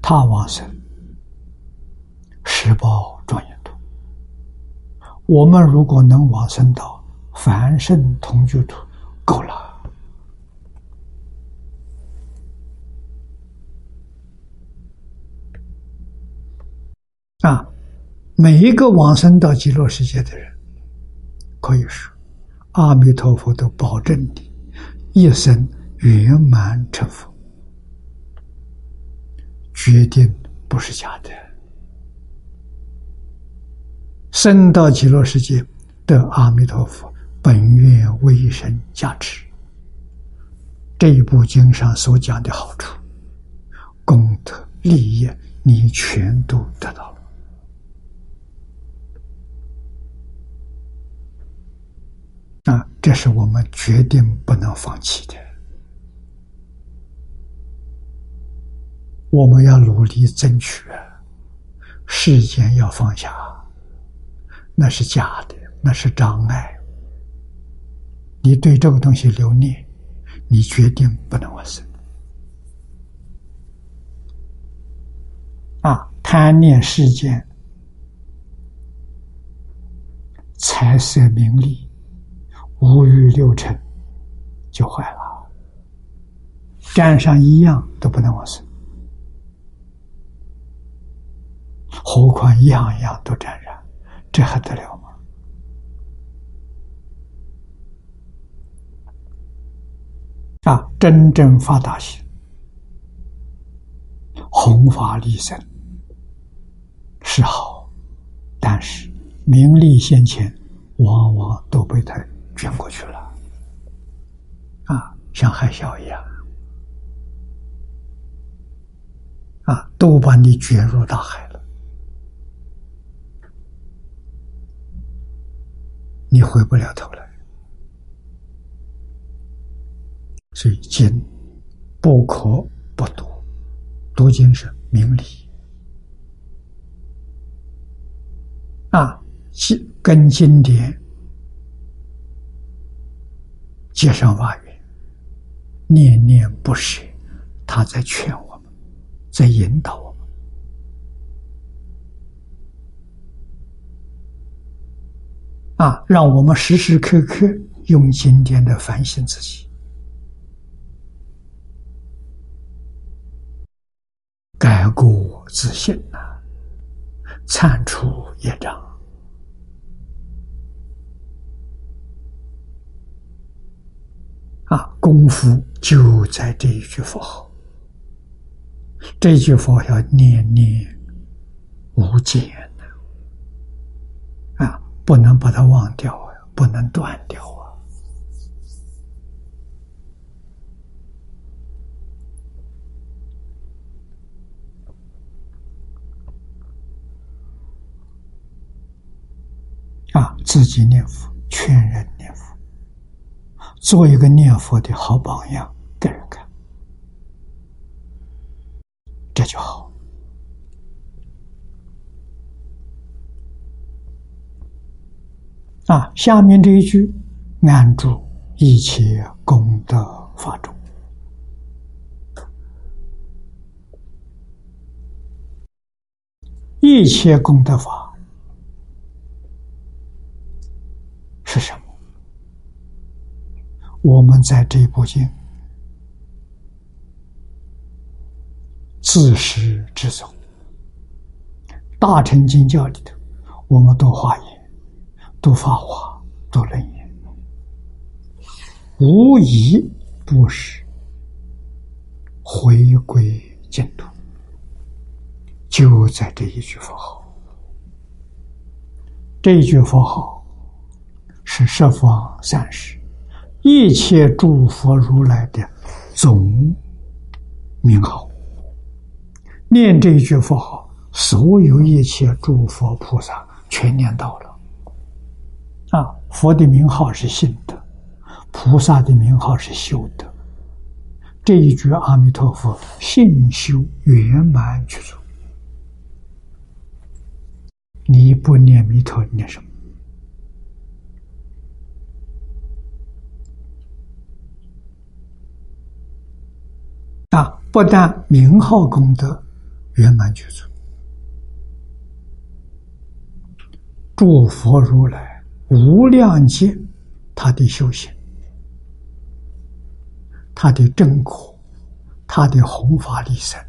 他往生十报庄严土。我们如果能往生到凡圣同居土，够了。啊，每一个往生到极乐世界的人，可以说，阿弥陀佛都保证你一生圆满成佛，决定不是假的。生到极乐世界得阿弥陀佛本愿威神加持，这一部经上所讲的好处、功德、利益，你全都得到了。啊，这是我们决定不能放弃的。我们要努力争取，世间要放下，那是假的，那是障碍。你对这个东西留念，你决定不能往生。啊，贪念世间，财色名利。五欲六尘就坏了，沾上一样都不能往生，何况样样都沾染，这还得了吗？啊，真正发大心，弘法利生是好，但是名利现前，往往都被他。卷过去了，啊，像海啸一样，啊，都把你卷入大海了，你回不了头来。所以经不可不读，读经是明理，啊，经跟经典。接上法缘，念念不舍，他在劝我们，在引导我们，啊，让我们时时刻刻用今天的反省自己，改过自新啊，铲除业障。啊，功夫就在这一句佛号，这句佛要念念无间的啊，不能把它忘掉啊，不能断掉啊！啊，自己念佛，劝人。做一个念佛的好榜样给人看，这就好。啊，下面这一句，安住一切功德法中，一切功德法是什么？我们在这部经自始至终，大乘经教里头，我们读华严，读法华，读楞严，无疑不是回归净土，就在这一句佛号。这一句佛号是十方三世。一切诸佛如来的总名号，念这一句佛号，所有一切诸佛菩萨全念到了。啊，佛的名号是信德，菩萨的名号是修德。这一句阿弥陀佛，信修圆满具足。你不念弥陀，念什么？啊！不但名号功德圆满具足，诸佛如来无量劫他的修行，他的正果，他的弘法利生，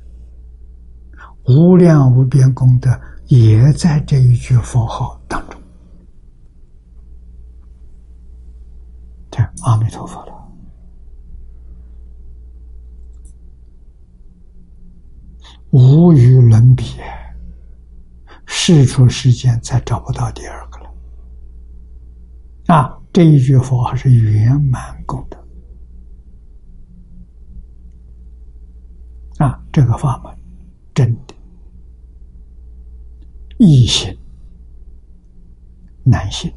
无量无边功德也在这一句佛号当中。这阿弥陀佛了。无与伦比，世出世间再找不到第二个了。啊，这一句佛号是圆满功德。啊，这个法门真的易行难行。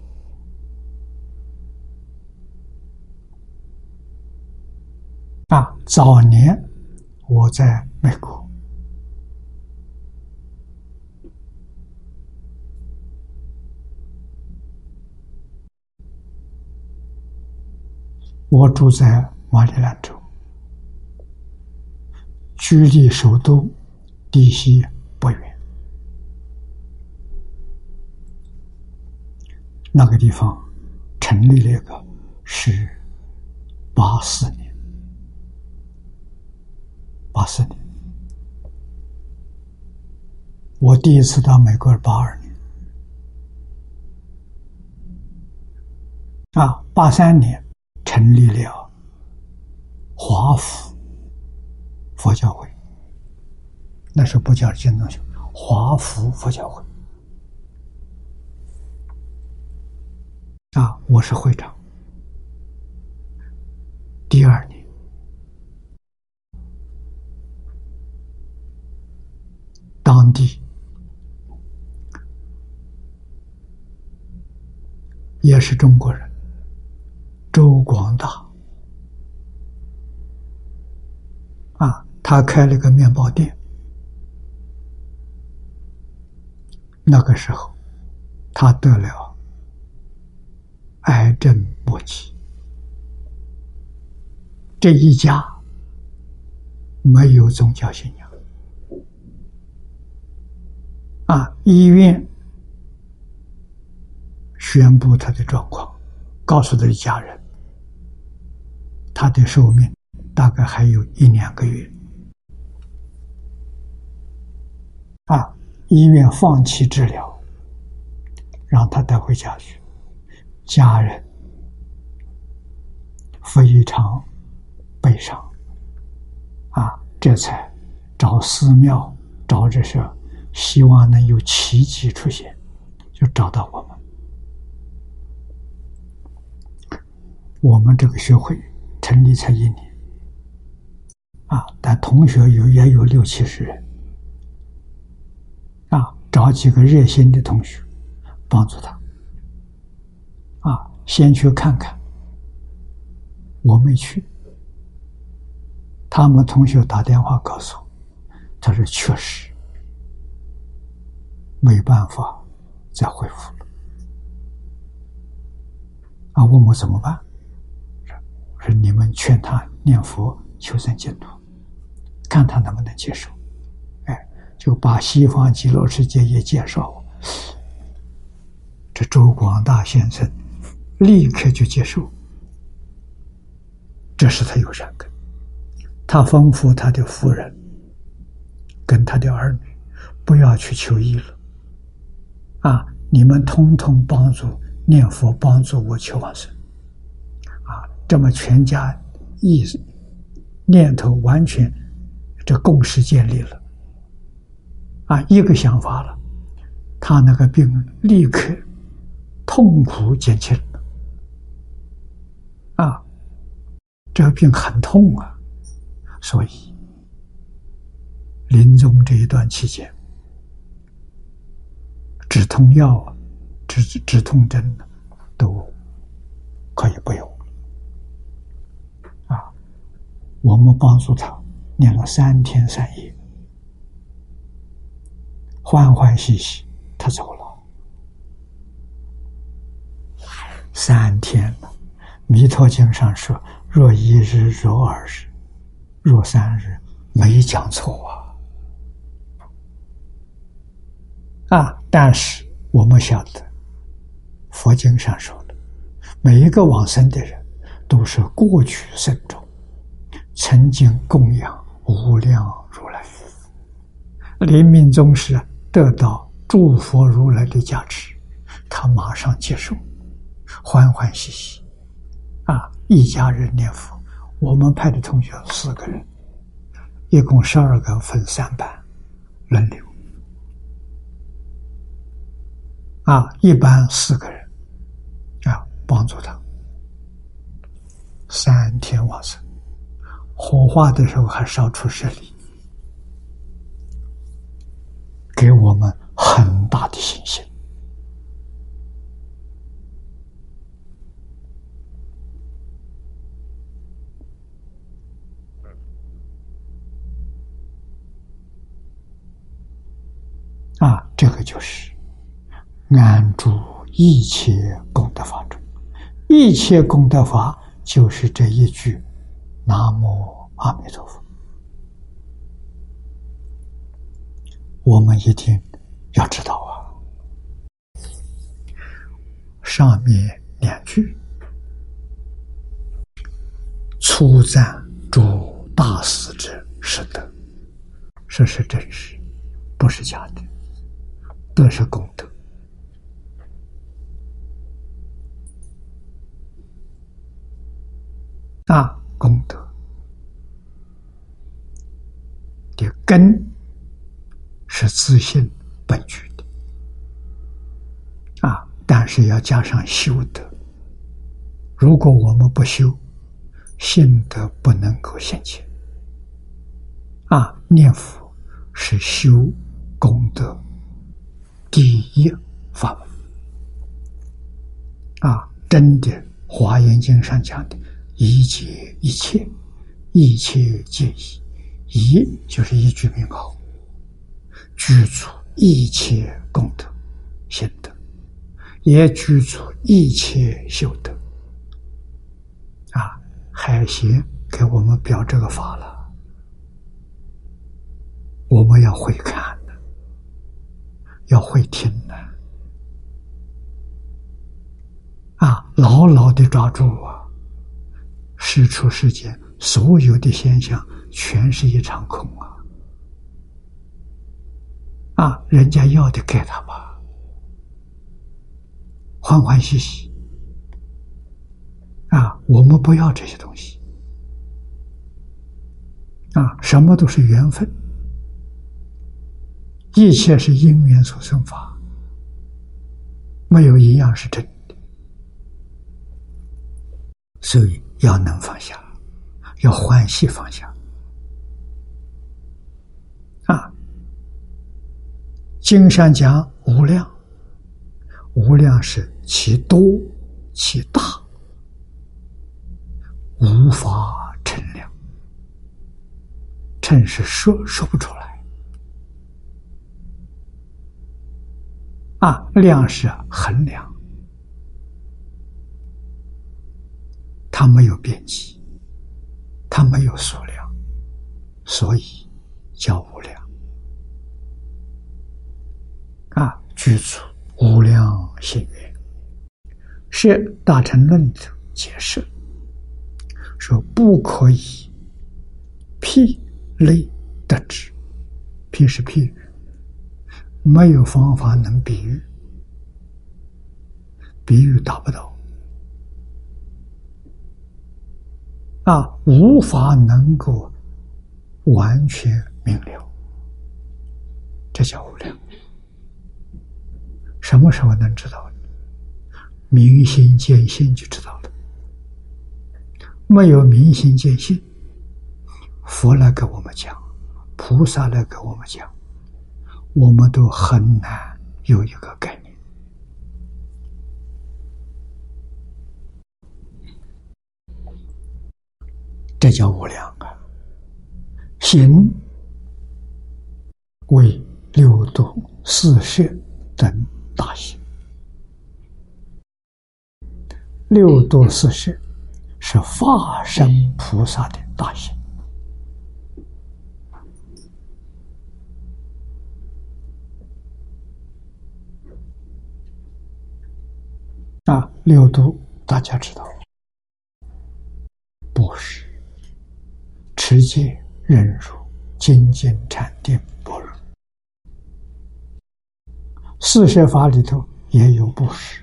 啊，早年我在美国。我住在马里兰州，距离首都地西不远。那个地方成立了个是八四年，八四年，我第一次到美国是八二年，啊，八三年。成立了华府佛教会，那时候不叫金东学，华府佛教会啊，我是会长。第二年，当地也是中国人。周广大啊，他开了个面包店。那个时候，他得了癌症末期。这一家没有宗教信仰啊，医院宣布他的状况，告诉他的家人。他的寿命大概还有一两个月，啊！医院放弃治疗，让他带回家去。家人非常悲伤，啊！这才找寺庙，找这些，希望能有奇迹出现，就找到我们。我们这个学会。成立才一年，啊！但同学有也有六七十人，啊！找几个热心的同学帮助他，啊！先去看看，我没去，他们同学打电话告诉我，他说确实没办法再恢复了，啊！问我怎么办？说你们劝他念佛求生净土，看他能不能接受。哎，就把西方极乐世界也介绍。这周广大先生立刻就接受，这是他有善根，他吩咐他的夫人跟他的儿女不要去求医了，啊，你们通通帮助念佛，帮助我求往生，这么全家意念头完全这共识建立了，啊，一个想法了，他那个病立刻。痛苦减轻了，啊，这个病很痛啊，所以临终这一段期间，止痛药啊、止止痛针都可以不用啊。我们帮助他念了三天三夜，欢欢喜喜，他走了。三天了，《弥陀经》上说：“若一日，若二日，若三日，没讲错啊！”啊，但是我们晓得，佛经上说的，每一个往生的人，都是过去生中曾经供养无量如来，临命终时得到诸佛如来的加持，他马上接受。欢欢喜喜，啊！一家人念佛。我们派的同学四个人，一共十二个，分三班，轮流。啊，一班四个人，啊，帮助他。三天往生，火化的时候还烧出十里，给我们很大的信心。啊，这个就是安住一切功德法中，一切功德法就是这一句“南无阿弥陀佛”。我们一定要知道啊，上面两句初赞诸大师者是德，这是真实，不是假的。都是功德啊，功德的根是自信本具的啊，但是要加上修德。如果我们不修，信德不能够现前啊。念佛是修功德。第一法门啊，真的《华严经》上讲的“一切一切，一切皆一”，一就是一句名号，具足一切功德、心德，也具足一切修德。啊，海贤给我们表这个法了，我们要会看的。要会听的，啊，牢牢的抓住啊！世出世间所有的现象，全是一场空啊！啊，人家要的给他吧，欢欢喜喜。啊，我们不要这些东西，啊，什么都是缘分。一切是因缘所生法，没有一样是真的，所以要能放下，要欢喜放下。啊，经上讲无量，无量是其多其大，无法称量，称是说说不出来。啊，量是衡量，它没有边际，它没有数量，所以叫无量。啊，具足无量心愿，是《大乘论》的解释，说不可以譬类得之，譬是譬喻，没有方法能比喻，比喻达不到。啊，无法能够完全明了，这叫无量。什么时候能知道？明心见性就知道了。没有明心见性，佛来给我们讲，菩萨来给我们讲，我们都很难有一个概念。这叫无量啊！行为六度、四摄等大行，六度四摄是化身菩萨的大行啊！六度大家知道，不是。持戒、忍辱、精进、禅定、般若，四摄法里头也有布施、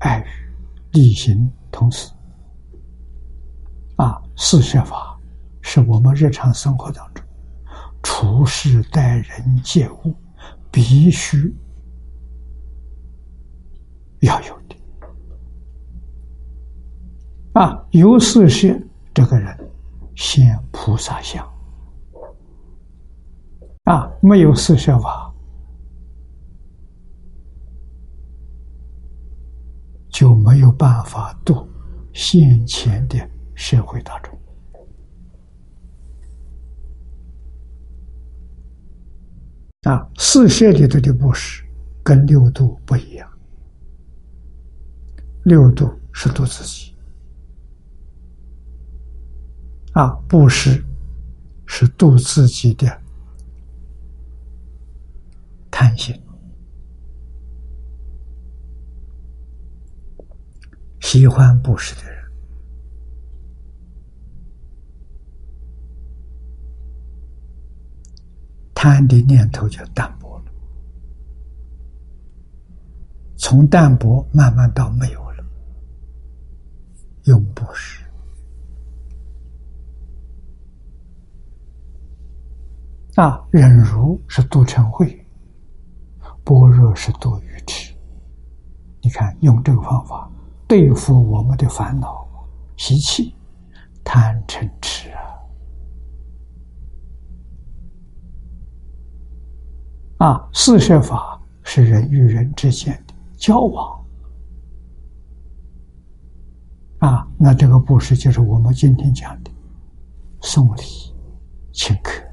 爱语、力行同时。啊，四摄法是我们日常生活当中处事待人接物必须要有的。啊，有四摄这个人。现菩萨相啊，没有四摄法，就没有办法度现前的社会大众啊。四摄里头的布施跟六度不一样，六度是度自己。啊，布施是度自己的贪心，喜欢布施的人，贪的念头就淡薄了，从淡薄慢慢到没有了，永不施。啊，忍辱是度成慧，般若是度愚痴。你看，用这个方法对付我们的烦恼习气、贪嗔痴啊！啊，四摄法是人与人之间的交往啊，那这个布施就是我们今天讲的送礼、请客。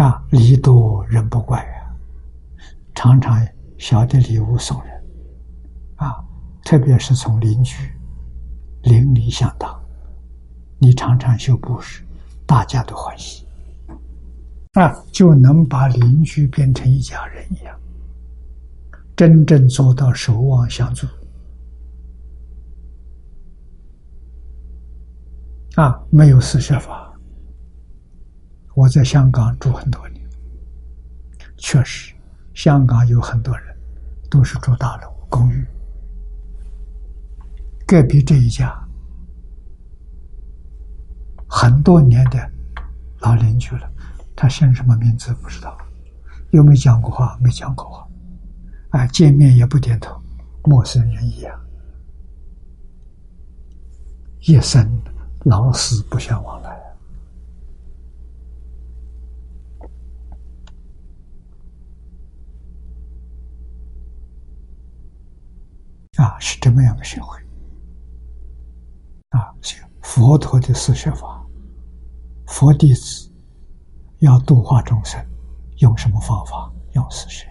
啊，礼多人不怪呀，常常小的礼物送人，啊，特别是从邻居邻里相当，你常常修布施，大家都欢喜，啊，就能把邻居变成一家人一样，真正做到守望相助。啊，没有四摄法。我在香港住很多年，确实，香港有很多人都是住大楼公寓。隔壁这一家很多年的老邻居了，他姓什么名字不知道，又没讲过话，没讲过话，哎，见面也不点头，陌生人一样，一生老死不相往来。啊，是这么样的学会。啊，佛陀的四学法，佛弟子要度化众生，用什么方法？用四学。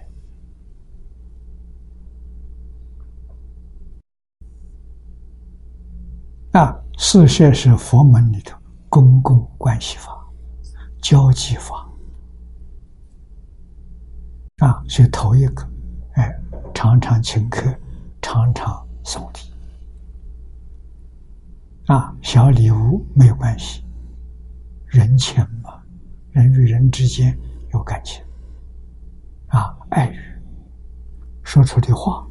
啊，四学是佛门里头公共关系法、交际法。啊，是头一个，哎，常常请客，常常送礼。啊，小礼物没有关系，人情嘛，人与人之间有感情。啊，爱语说出的话，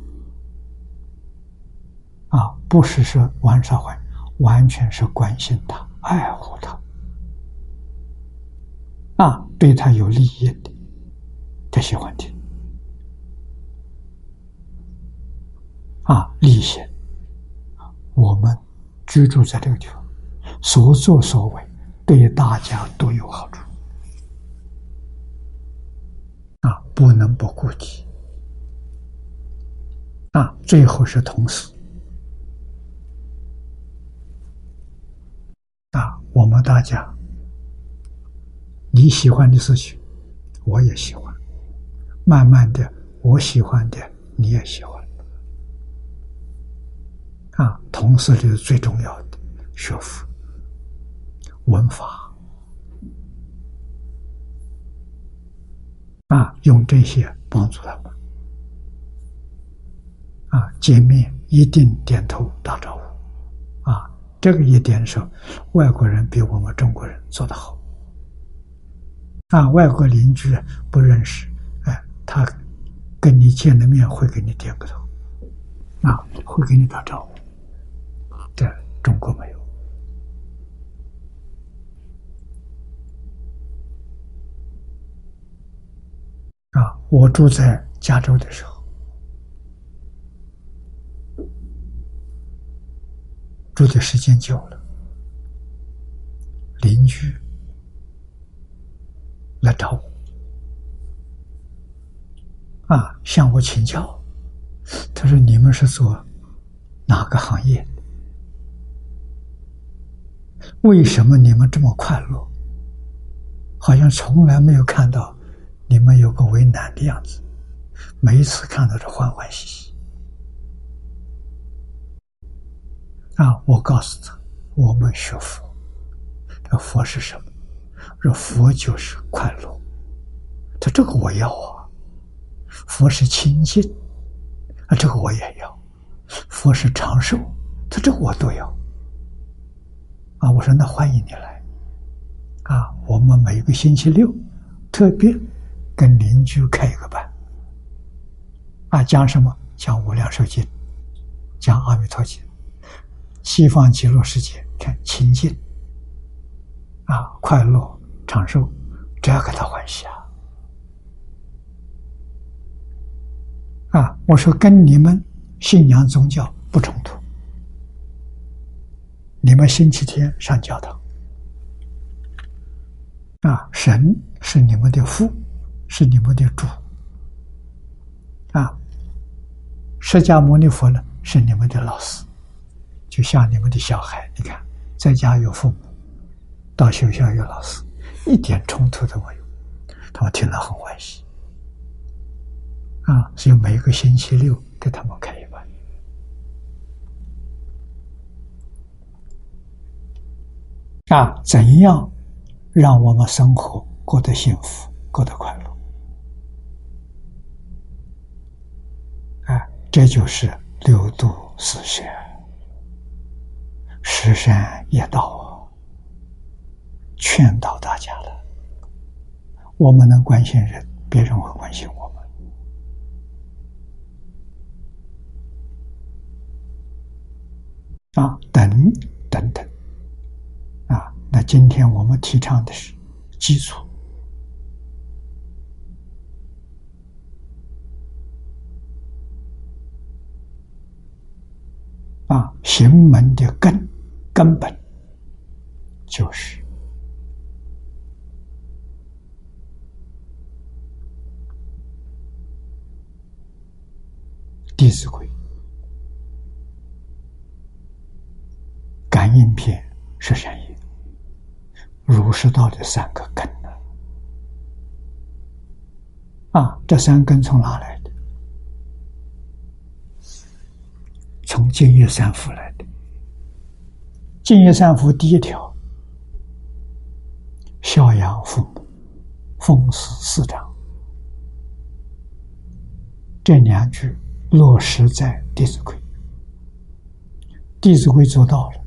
啊，不是说玩耍玩，完全是关心他、爱护他，啊，对他有利益的。他喜欢听啊，利行。我们居住在这个地方，所作所为对大家都有好处啊，不能不顾及啊。最后是同事啊，我们大家你喜欢的事情，我也喜欢。慢慢的，我喜欢的你也喜欢，啊，同时是最重要的学佛、文法，啊，用这些帮助他们，啊，见面一定点头打招呼，啊，这个一点上，外国人比我们中国人做得好，啊，外国邻居不认识。哎他跟你见了面会给你点个头，啊，会给你打招呼，这中国没有。啊，我住在加州的时候，住的时间久了，邻居来找我。啊，向我请教。他说：“你们是做哪个行业？为什么你们这么快乐？好像从来没有看到你们有个为难的样子。每一次看到是欢欢喜喜。”啊，我告诉他：“我们学佛，这佛是什么？这佛就是快乐。”他这个我要啊。佛是清净，啊，这个我也要；佛是长寿，他这个我都要。啊，我说那欢迎你来，啊，我们每个星期六特别跟邻居开一个班，啊，讲什么？讲无量寿经，讲阿弥陀经，西方极乐世界看清净，啊，快乐长寿，这个他欢喜啊。啊！我说跟你们信仰宗教不冲突。你们星期天上教堂，啊，神是你们的父，是你们的主，啊，释迦牟尼佛呢是你们的老师，就像你们的小孩，你看在家有父母，到学校有老师，一点冲突都没有，他们听了很欢喜。啊，所以每个星期六给他们开一班。啊，怎样让我们生活过得幸福、过得快乐？啊，这就是六度四学、十善业道，劝导大家了。我们能关心人，别人会关心我。啊，等等等，那今天我们提倡的是基础，啊，行门的根根本就是《弟子规》。感应篇是善业，儒释道的三个根呢？啊，这三根从哪来的？从净业三福来的。净业三福第一条，孝养父母，奉事师长，这两句落实在《弟子规》，《弟子规》做到了，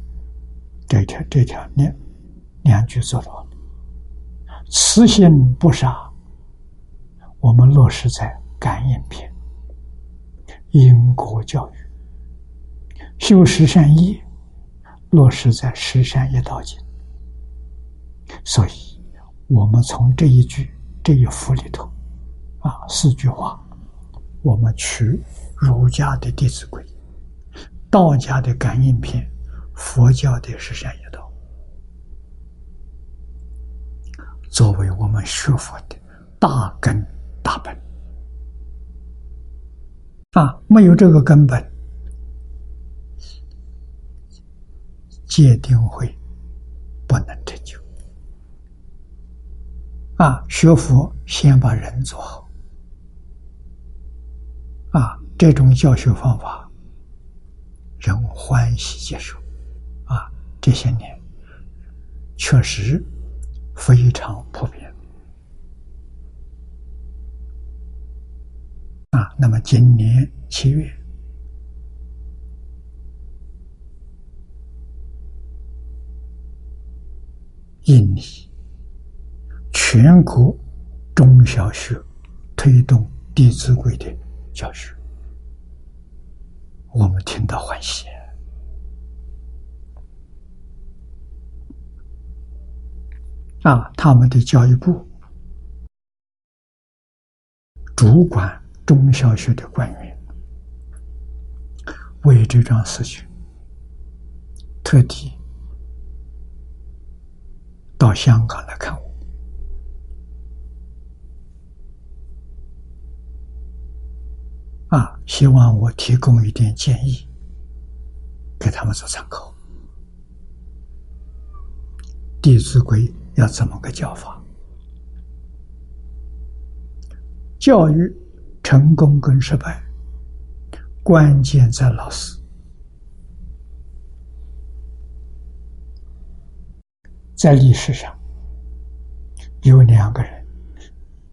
这条这条念两句做到了，慈心不杀，我们落实在感应篇，因果教育，修十善业。落实在十善业道经，所以，我们从这一句这一幅里头，啊，四句话，我们取儒家的《弟子规》，道家的感应篇，佛教的十善业道，作为我们学佛的大根大本。啊，没有这个根本。戒定慧不能成就啊！学佛先把人做好啊！这种教学方法，人欢喜接受啊！这些年确实非常普遍啊！那么今年七月。印尼全国中小学推动《弟子规》的教学，我们听到欢喜啊！他们的教育部主管中小学的官员为这桩事情特地。到香港来看我啊！希望我提供一点建议，给他们做参考。《弟子规》要怎么个教法？教育成功跟失败，关键在老师。在历史上，有两个人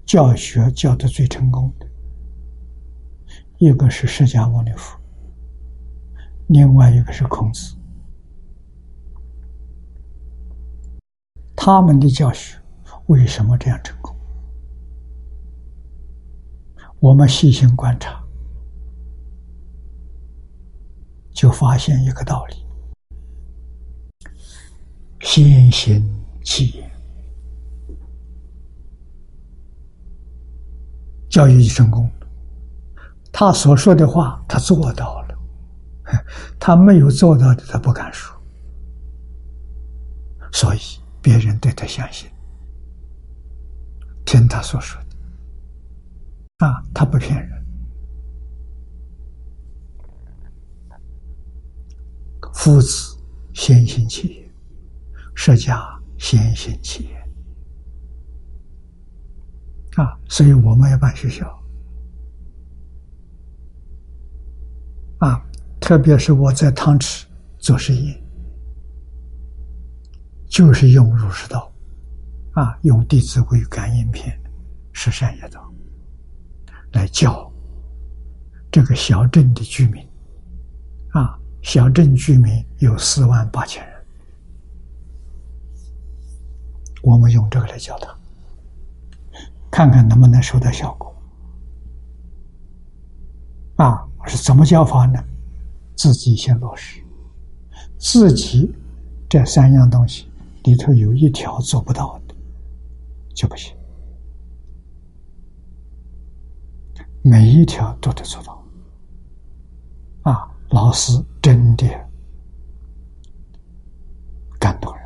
教学教的最成功的，一个是释迦牟尼佛，另外一个是孔子。他们的教学为什么这样成功？我们细心观察，就发现一个道理。先行其言，教育成功。他所说的话，他做到了；他没有做到的，他不敢说。所以别人对他相信，听他所说的，啊，他不骗人。夫子先行其言。释迦先行其言啊，所以我们要办学校啊，特别是我在汤池做实验，就是用儒释道啊，用《弟子规》感应篇、十善业道来教这个小镇的居民啊，小镇居民有四万八千人。我们用这个来教他，看看能不能收到效果。啊，是怎么教法呢？自己先落实，自己这三样东西里头有一条做不到的，就不行。每一条都得做到。啊，老师真的感动人。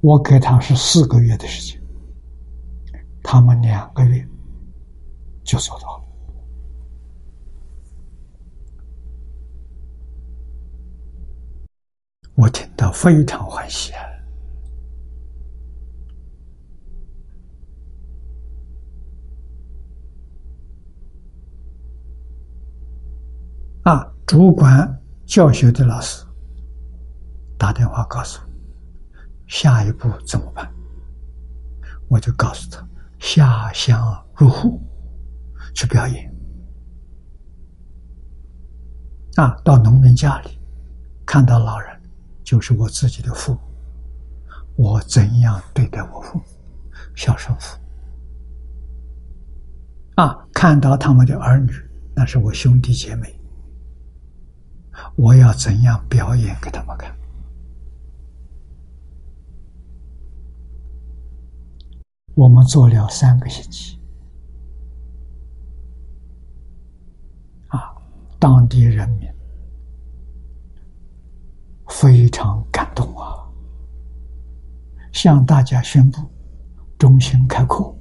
我给他是四个月的时间，他们两个月就做到了。我听到非常欢喜啊！啊，主管教学的老师打电话告诉我，下一步怎么办？我就告诉他，下乡入户去表演。啊，到农民家里看到老人，就是我自己的父母，我怎样对待我父母，孝顺父母。啊，看到他们的儿女，那是我兄弟姐妹，我要怎样表演给他们看？我们做了三个星期，啊，当地人民非常感动啊，向大家宣布中心开课。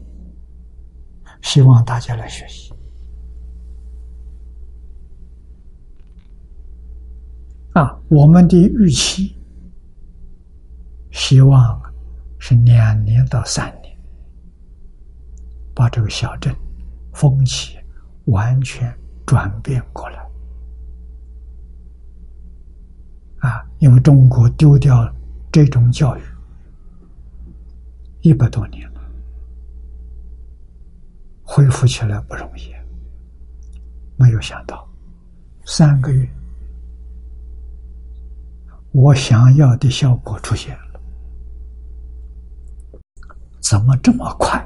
希望大家来学习啊！我们的预期希望是两年到三年，把这个小镇风气完全转变过来啊！因为中国丢掉这种教育一百多年了。恢复起来不容易，没有想到三个月，我想要的效果出现了，怎么这么快？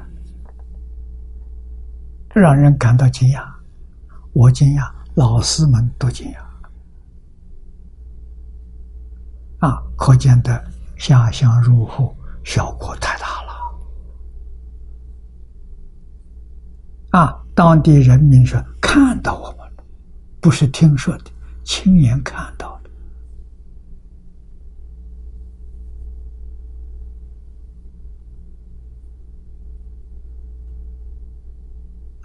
让人感到惊讶，我惊讶，老师们都惊讶，啊，可见的下乡入户效果太大了。啊！当地人民说看到我们了，不是听说的，亲眼看到的。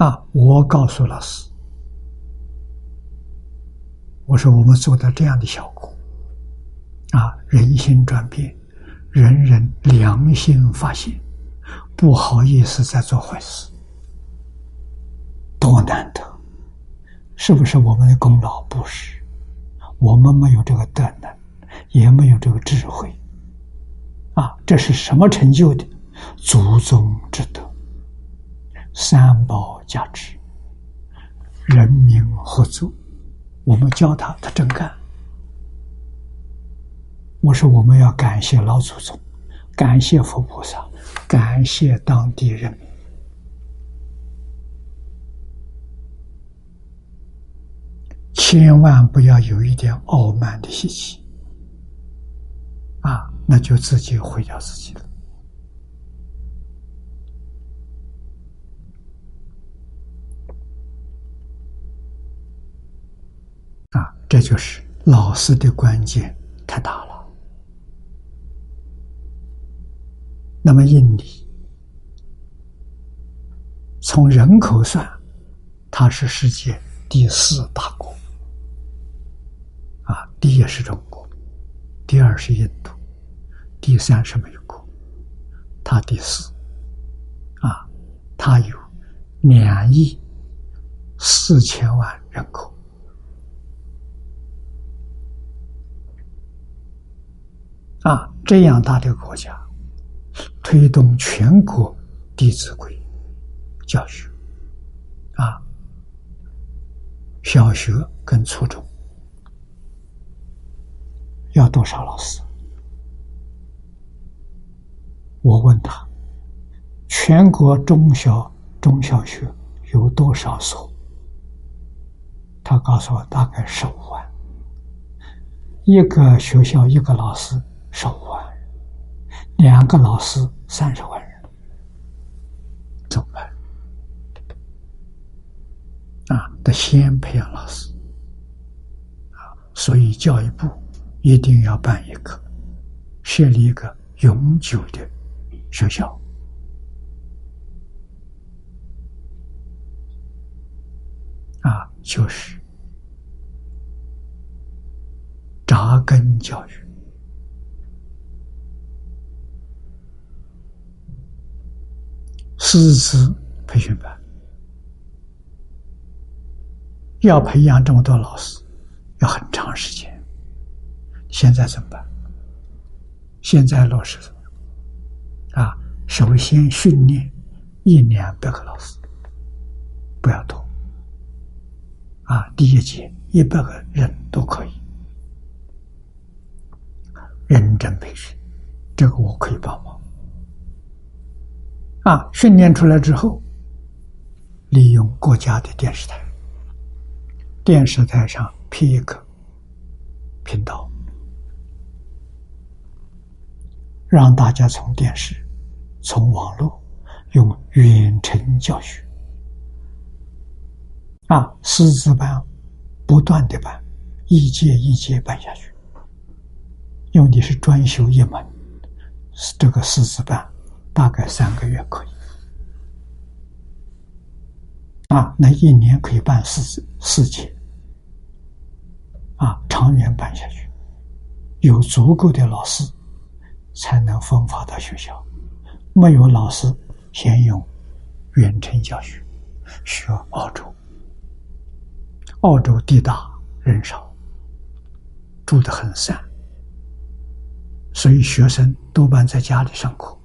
啊！我告诉老师，我说我们做到这样的效果，啊，人心转变，人人良心发现，不好意思再做坏事。多难得，是不是我们的功劳？不是，我们没有这个德能，也没有这个智慧。啊，这是什么成就的？祖宗之德，三宝加持，人民合作。我们教他，他真干。我说我们要感谢老祖宗，感谢佛菩萨，感谢当地人。千万不要有一点傲慢的习气，啊，那就自己毁掉自己了。啊，这就是老师的关键太大了。那么，印尼从人口算，它是世界第四大国。啊，第一是中国，第二是印度，第三是美国，它第四。啊，它有两亿四千万人口。啊，这样大的国家，推动全国《弟子规》教学，啊，小学跟初中。要多少老师？我问他，全国中小中小学有多少所？他告诉我大概十五万。一个学校一个老师十五万，两个老师三十万人，怎么办？啊，得先培养老师啊，所以教育部。一定要办一个，设立一个永久的学校啊，就是扎根教育、师资培训班，要培养这么多老师，要很长时间。现在怎么办？现在落实啊，首先训练一两百个老师，不要多。啊，第一节一百个人都可以，认真培训，这个我可以帮忙。啊，训练出来之后，利用国家的电视台，电视台上批一个频道。让大家从电视、从网络用远程教学啊，师资班不断的办，一届一届办下去，用的是专修一门，这个师资班大概三个月可以啊，那一年可以办四四届啊，长远办下去，有足够的老师。才能分发到学校。没有老师，先用远程教学。学澳洲，澳洲地大人少，住的很散，所以学生多半在家里上课。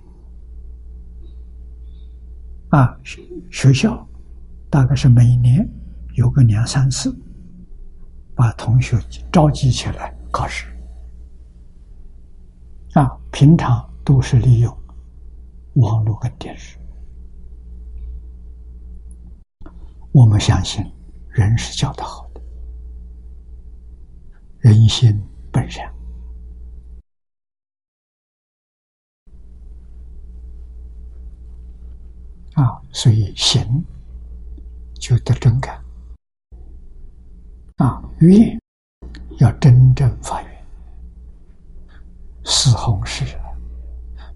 啊，学学校大概是每年有个两三次，把同学召集起来考试。啊，平常都是利用网络跟电视。我们相信人是教的好的，人心本善啊，所以行就得真干啊，愿要真正发愿。四弘誓，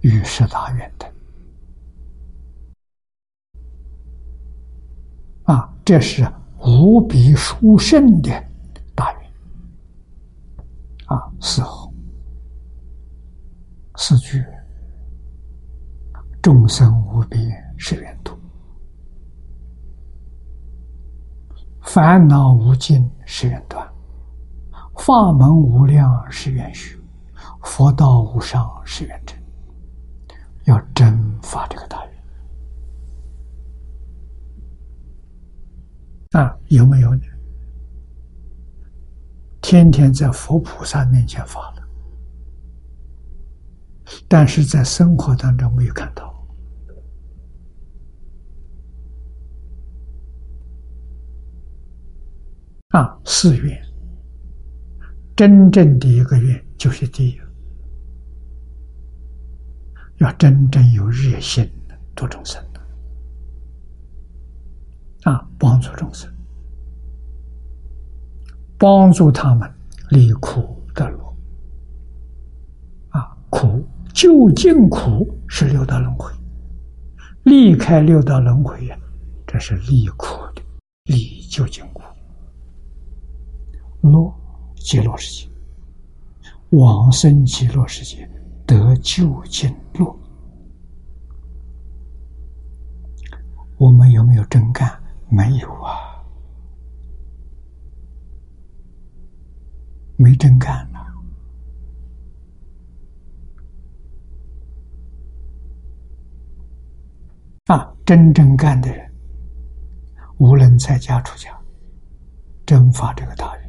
与世大愿的啊，这是无比殊胜的大愿啊！四弘四句，众生无边誓愿度，烦恼无尽誓愿断，法门无量誓愿学。佛道无上是愿真，要真发这个大愿啊！有没有呢？天天在佛菩萨面前发了，但是在生活当中没有看到啊！四愿，真正的一个愿就是第一。要真正有热心的度众生的啊，帮助众生，帮助他们离苦得乐啊，苦究竟苦是六道轮回，离开六道轮回呀，这是离苦的，离究竟苦，乐极乐世界，往生极乐世界。得究竟落，我们有没有真干？没有啊，没真干呢。啊，真正干的人，无论在家出家，真发这个大愿，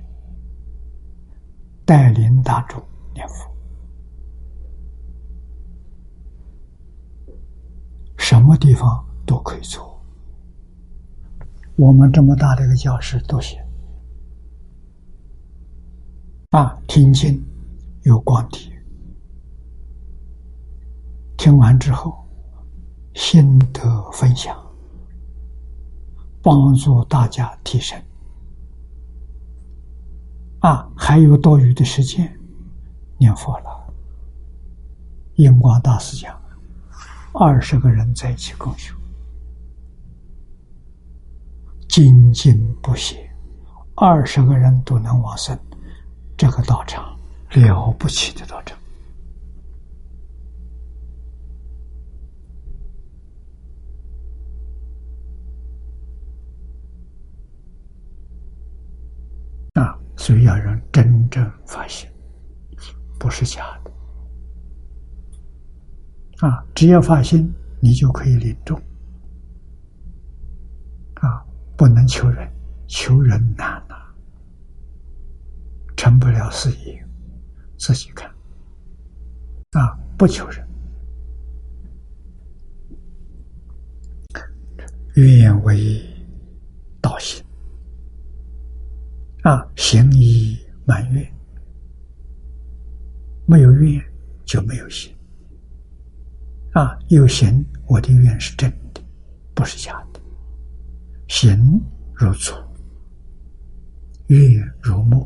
带领大众念佛。什么地方都可以做。我们这么大的一个教室都行啊！听经有光碟，听完之后心得分享，帮助大家提升啊！还有多余的时间念佛了。印光大师讲。二十个人在一起共修，精进不懈，二十个人都能往生，这个道场了不起的道场啊！所以要让真正发现，不是假的。啊，只要发心，你就可以领众。啊，不能求人，求人难呐，成不了事业。自己看，啊，不求人，愿为道行，啊，行以满月，没有愿就没有行，啊，有行，我的愿是真的，不是假的，行如足，月如梦，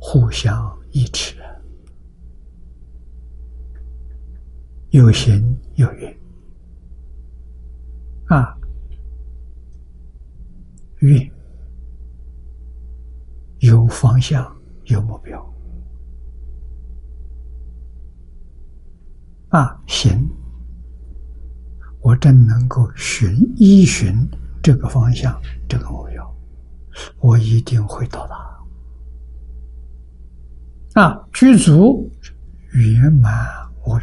互相依持。有行有愿，啊，愿向有目标，啊，行，我真能够寻依循这个方向这个目标，我一定会到达。啊，具足圆满无余。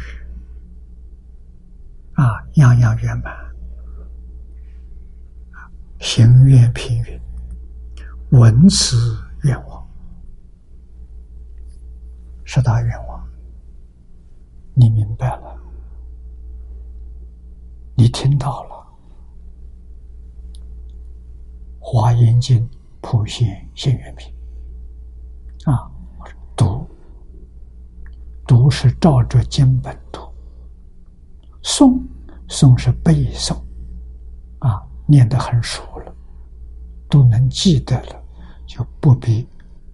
啊，样样圆满，行愿平云，闻此愿望，十大愿望，你明白了，你听到了，《华严经》普贤现愿品，啊，读，读是照着经本读。诵诵是背诵，啊，念得很熟了，都能记得了，就不必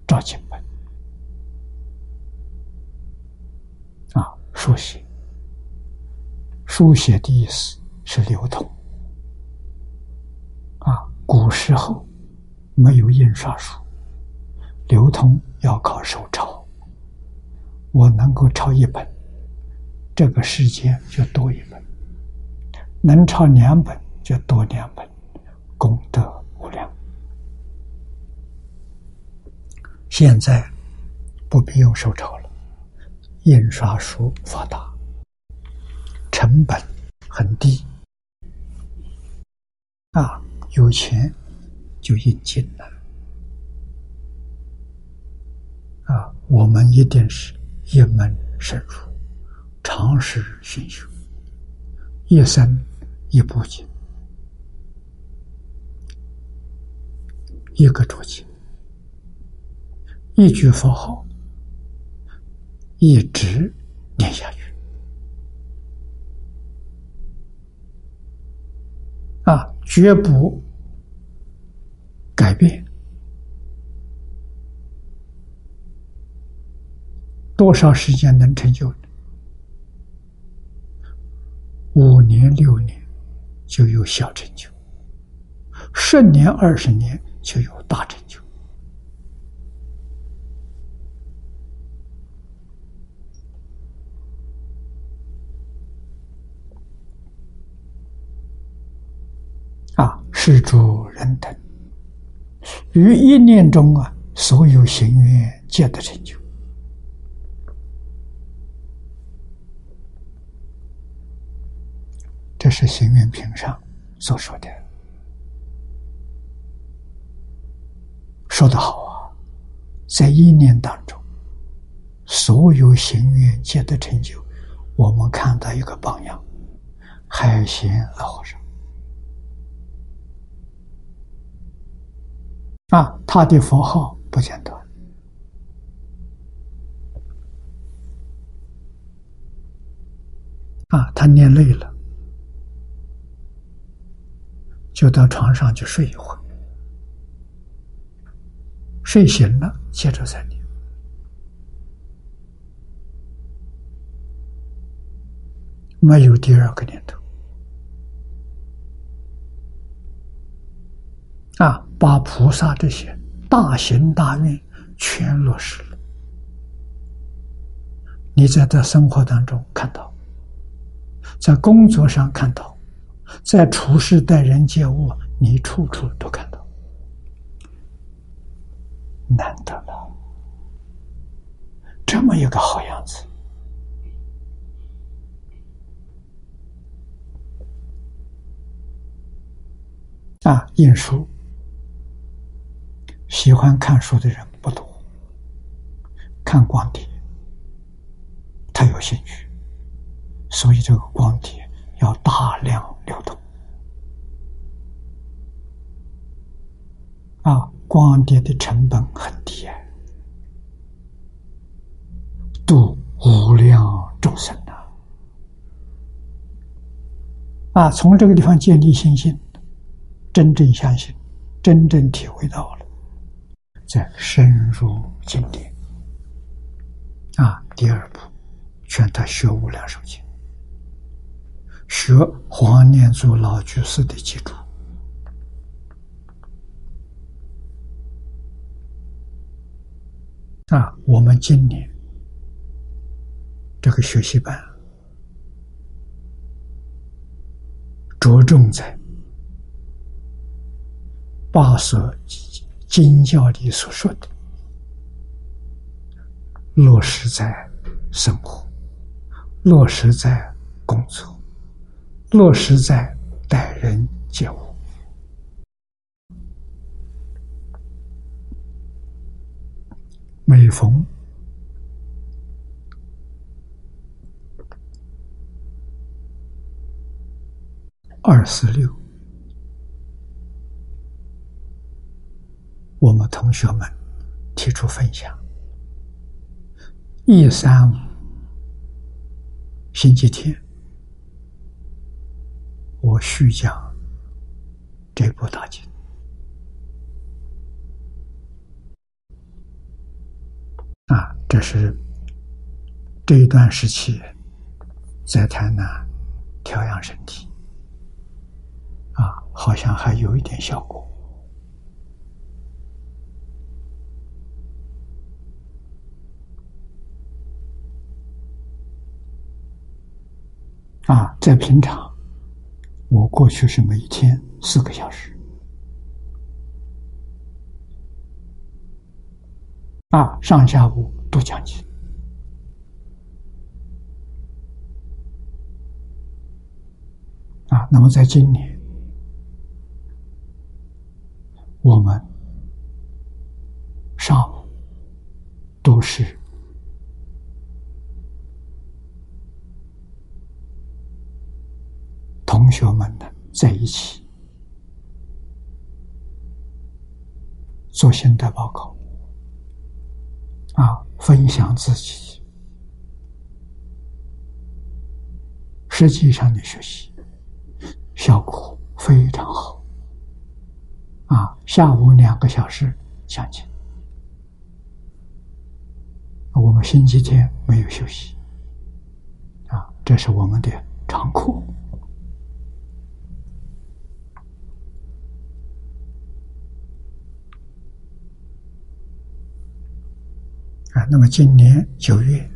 照经本。啊，书写，书写的意思是流通。啊，古时候没有印刷术，流通要靠手抄。我能够抄一本。这个时间就多一本，能抄两本就多两本，功德无量。现在不必用手抄了，印刷术发达，成本很低，啊，有钱就印经了，啊，我们一定是一门深入。长时熏修，一生一部经，一个注经，一句佛号，一直念下去。啊，绝不改变。多少时间能成就？五年六年就有小成就，十年二十年就有大成就。啊，是诸人等于一念中啊，所有行愿皆得成就。这是行愿品上所说的，说得好啊！在一念当中，所有行愿皆得成就。我们看到一个榜样，海贤老和尚啊，他的佛号不简单啊，他念累了。就到床上去睡一会儿，睡醒了接着再念，没有第二个念头啊！把菩萨这些大行大愿全落实了。你在这生活当中看到，在工作上看到，在处事待人接物，你处处都看到，难得了，这么一个好样子。啊，印书喜欢看书的人不多，看光碟，他有兴趣，所以这个光碟要大量流通。啊，光碟的成本很低啊，度无量众生呐！啊，从这个地方建立信心。真正相信，真正体会到了，再深入经典啊。第二步，劝他学《无量寿经》，学黄念祖老居士的基础啊。我们今年这个学习班着重在。八所经教里所说的，落实在生活，落实在工作，落实在待人接物。每逢二四六。我们同学们提出分享，一三五星期天，我续讲这部大经。啊，这是这一段时期在台南调养身体。啊，好像还有一点效果。啊，在平常，我过去是每天四个小时，啊，上下午都讲经，啊，那么在今年，我们上午都是。同学们呢，在一起。做现代报告，啊，分享自己。实际上的学习，效果非常好。啊，下午两个小时讲解，我们星期天没有休息，啊，这是我们的常课。那么今年九月，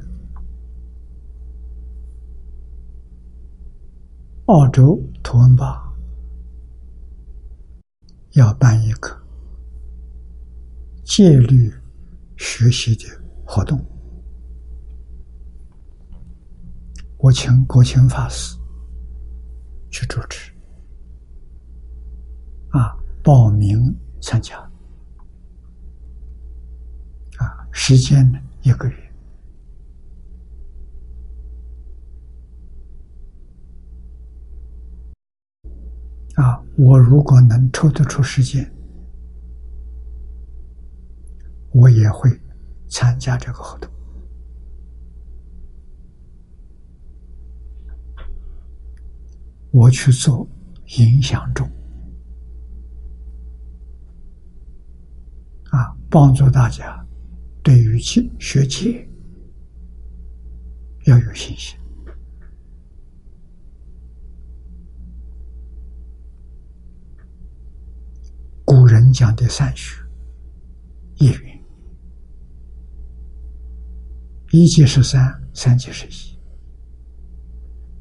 澳洲图文巴要办一个戒律学习的活动，我请国清法师去主持，啊，报名参加。时间呢？一个月啊！我如果能抽得出时间，我也会参加这个活动。我去做影响中啊，帮助大家。对于学学界要有信心。古人讲的三学，一云，一即是三，三即是一。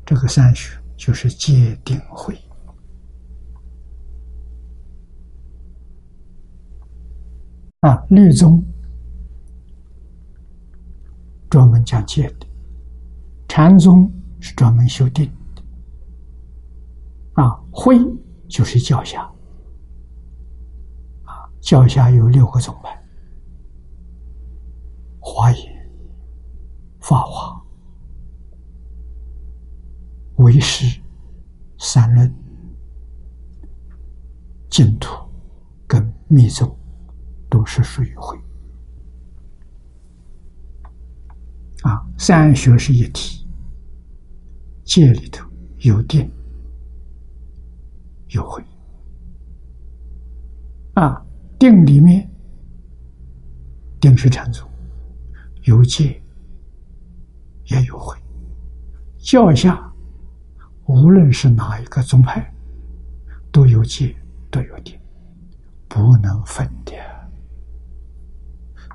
这个三学就是戒定慧啊，律宗。专门讲戒的，禅宗是专门修定。的，啊，慧就是教下，脚下有六个宗派：华严、法华、唯识、三论、净土跟密宗，都是属于会。啊，三学是一体，戒里头有定，有慧。啊，定里面，定是禅宗，有戒，也有慧。教下，无论是哪一个宗派，都有戒，都有定，不能分的。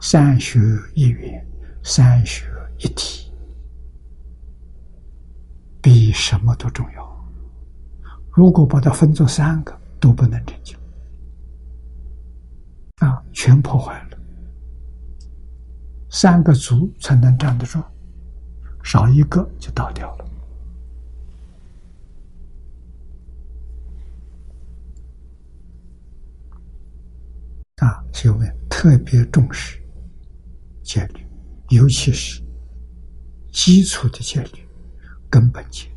三学一元，三学一体，比什么都重要。如果把它分作三个，都不能成就。啊，全破坏了。三个足才能站得住，少一个就倒掉了。啊，所以我们特别重视戒律，尤其是基础的戒律、根本戒。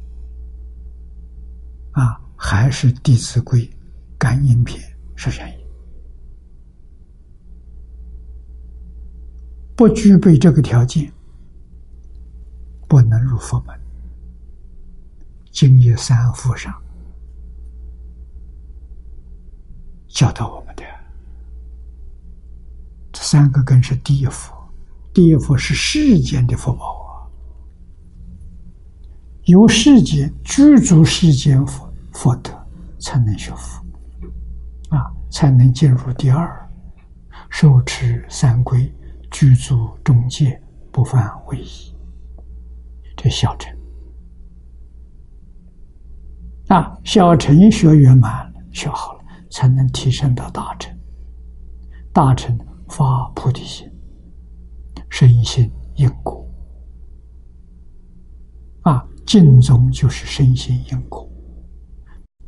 啊，还是《弟子规》《感应篇》是原因。不具备这个条件，不能入佛门。经业三福上教导我们的，这三个根是第一福，第一福是世间的福报由，世间居住世间福福德，才能学佛啊，才能进入第二，受持三规。居住中介不犯为宜，这小乘啊，小乘学圆满，学好了，才能提升到大乘。大乘发菩提心，深信因果，净宗就是身心因果，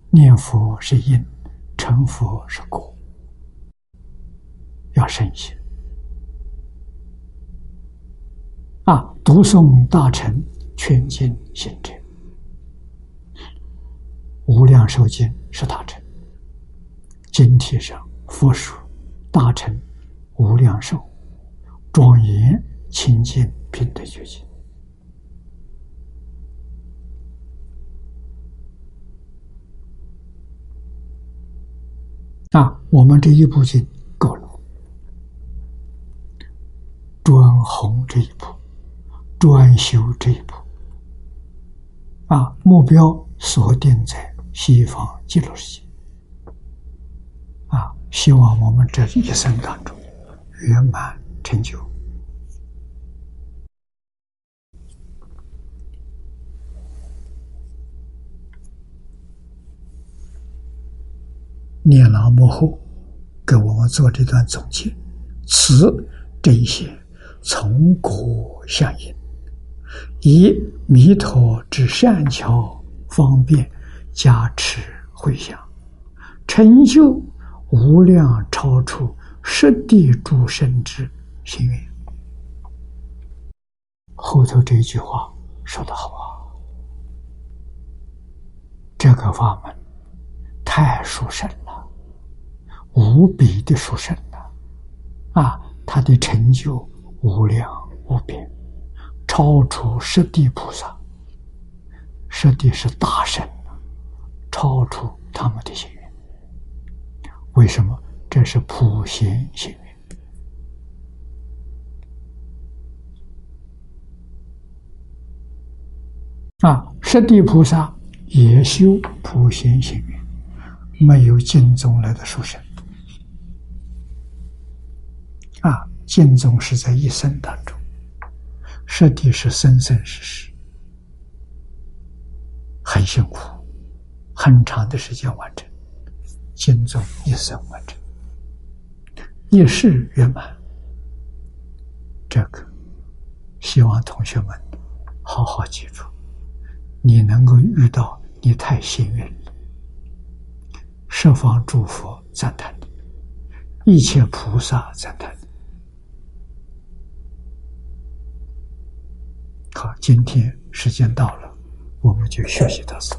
念佛是因，成佛是果，要深信。啊！读诵大乘全经行者，无量寿经是大乘。经体上佛说大乘无量寿庄严清净平等觉经。那，我们这一步就够了，专弘这一步。专修这一步，啊，目标锁定在西方极乐世界，啊，希望我们这一生当中圆满成就。念老幕后给我们做这段总结，此这一些从果相应。以弥陀之善巧方便加持回向，成就无量超出十地诸生之心愿。后头这句话说得好啊！这个法门太殊胜了，无比的殊胜了啊！他的成就无量无边。超出十地菩萨，十地是大神，超出他们的心愿。为什么？这是普贤行愿啊！十地菩萨也修普贤行愿，没有净宗来的殊胜啊！净宗是在一生当中。实地是生生世世，很辛苦，很长的时间完成，经中一生完成，一世圆满。这个希望同学们好好记住，你能够遇到，你太幸运了。十方诸佛赞叹你，一切菩萨赞叹你。好，今天时间到了，我们就学习到此。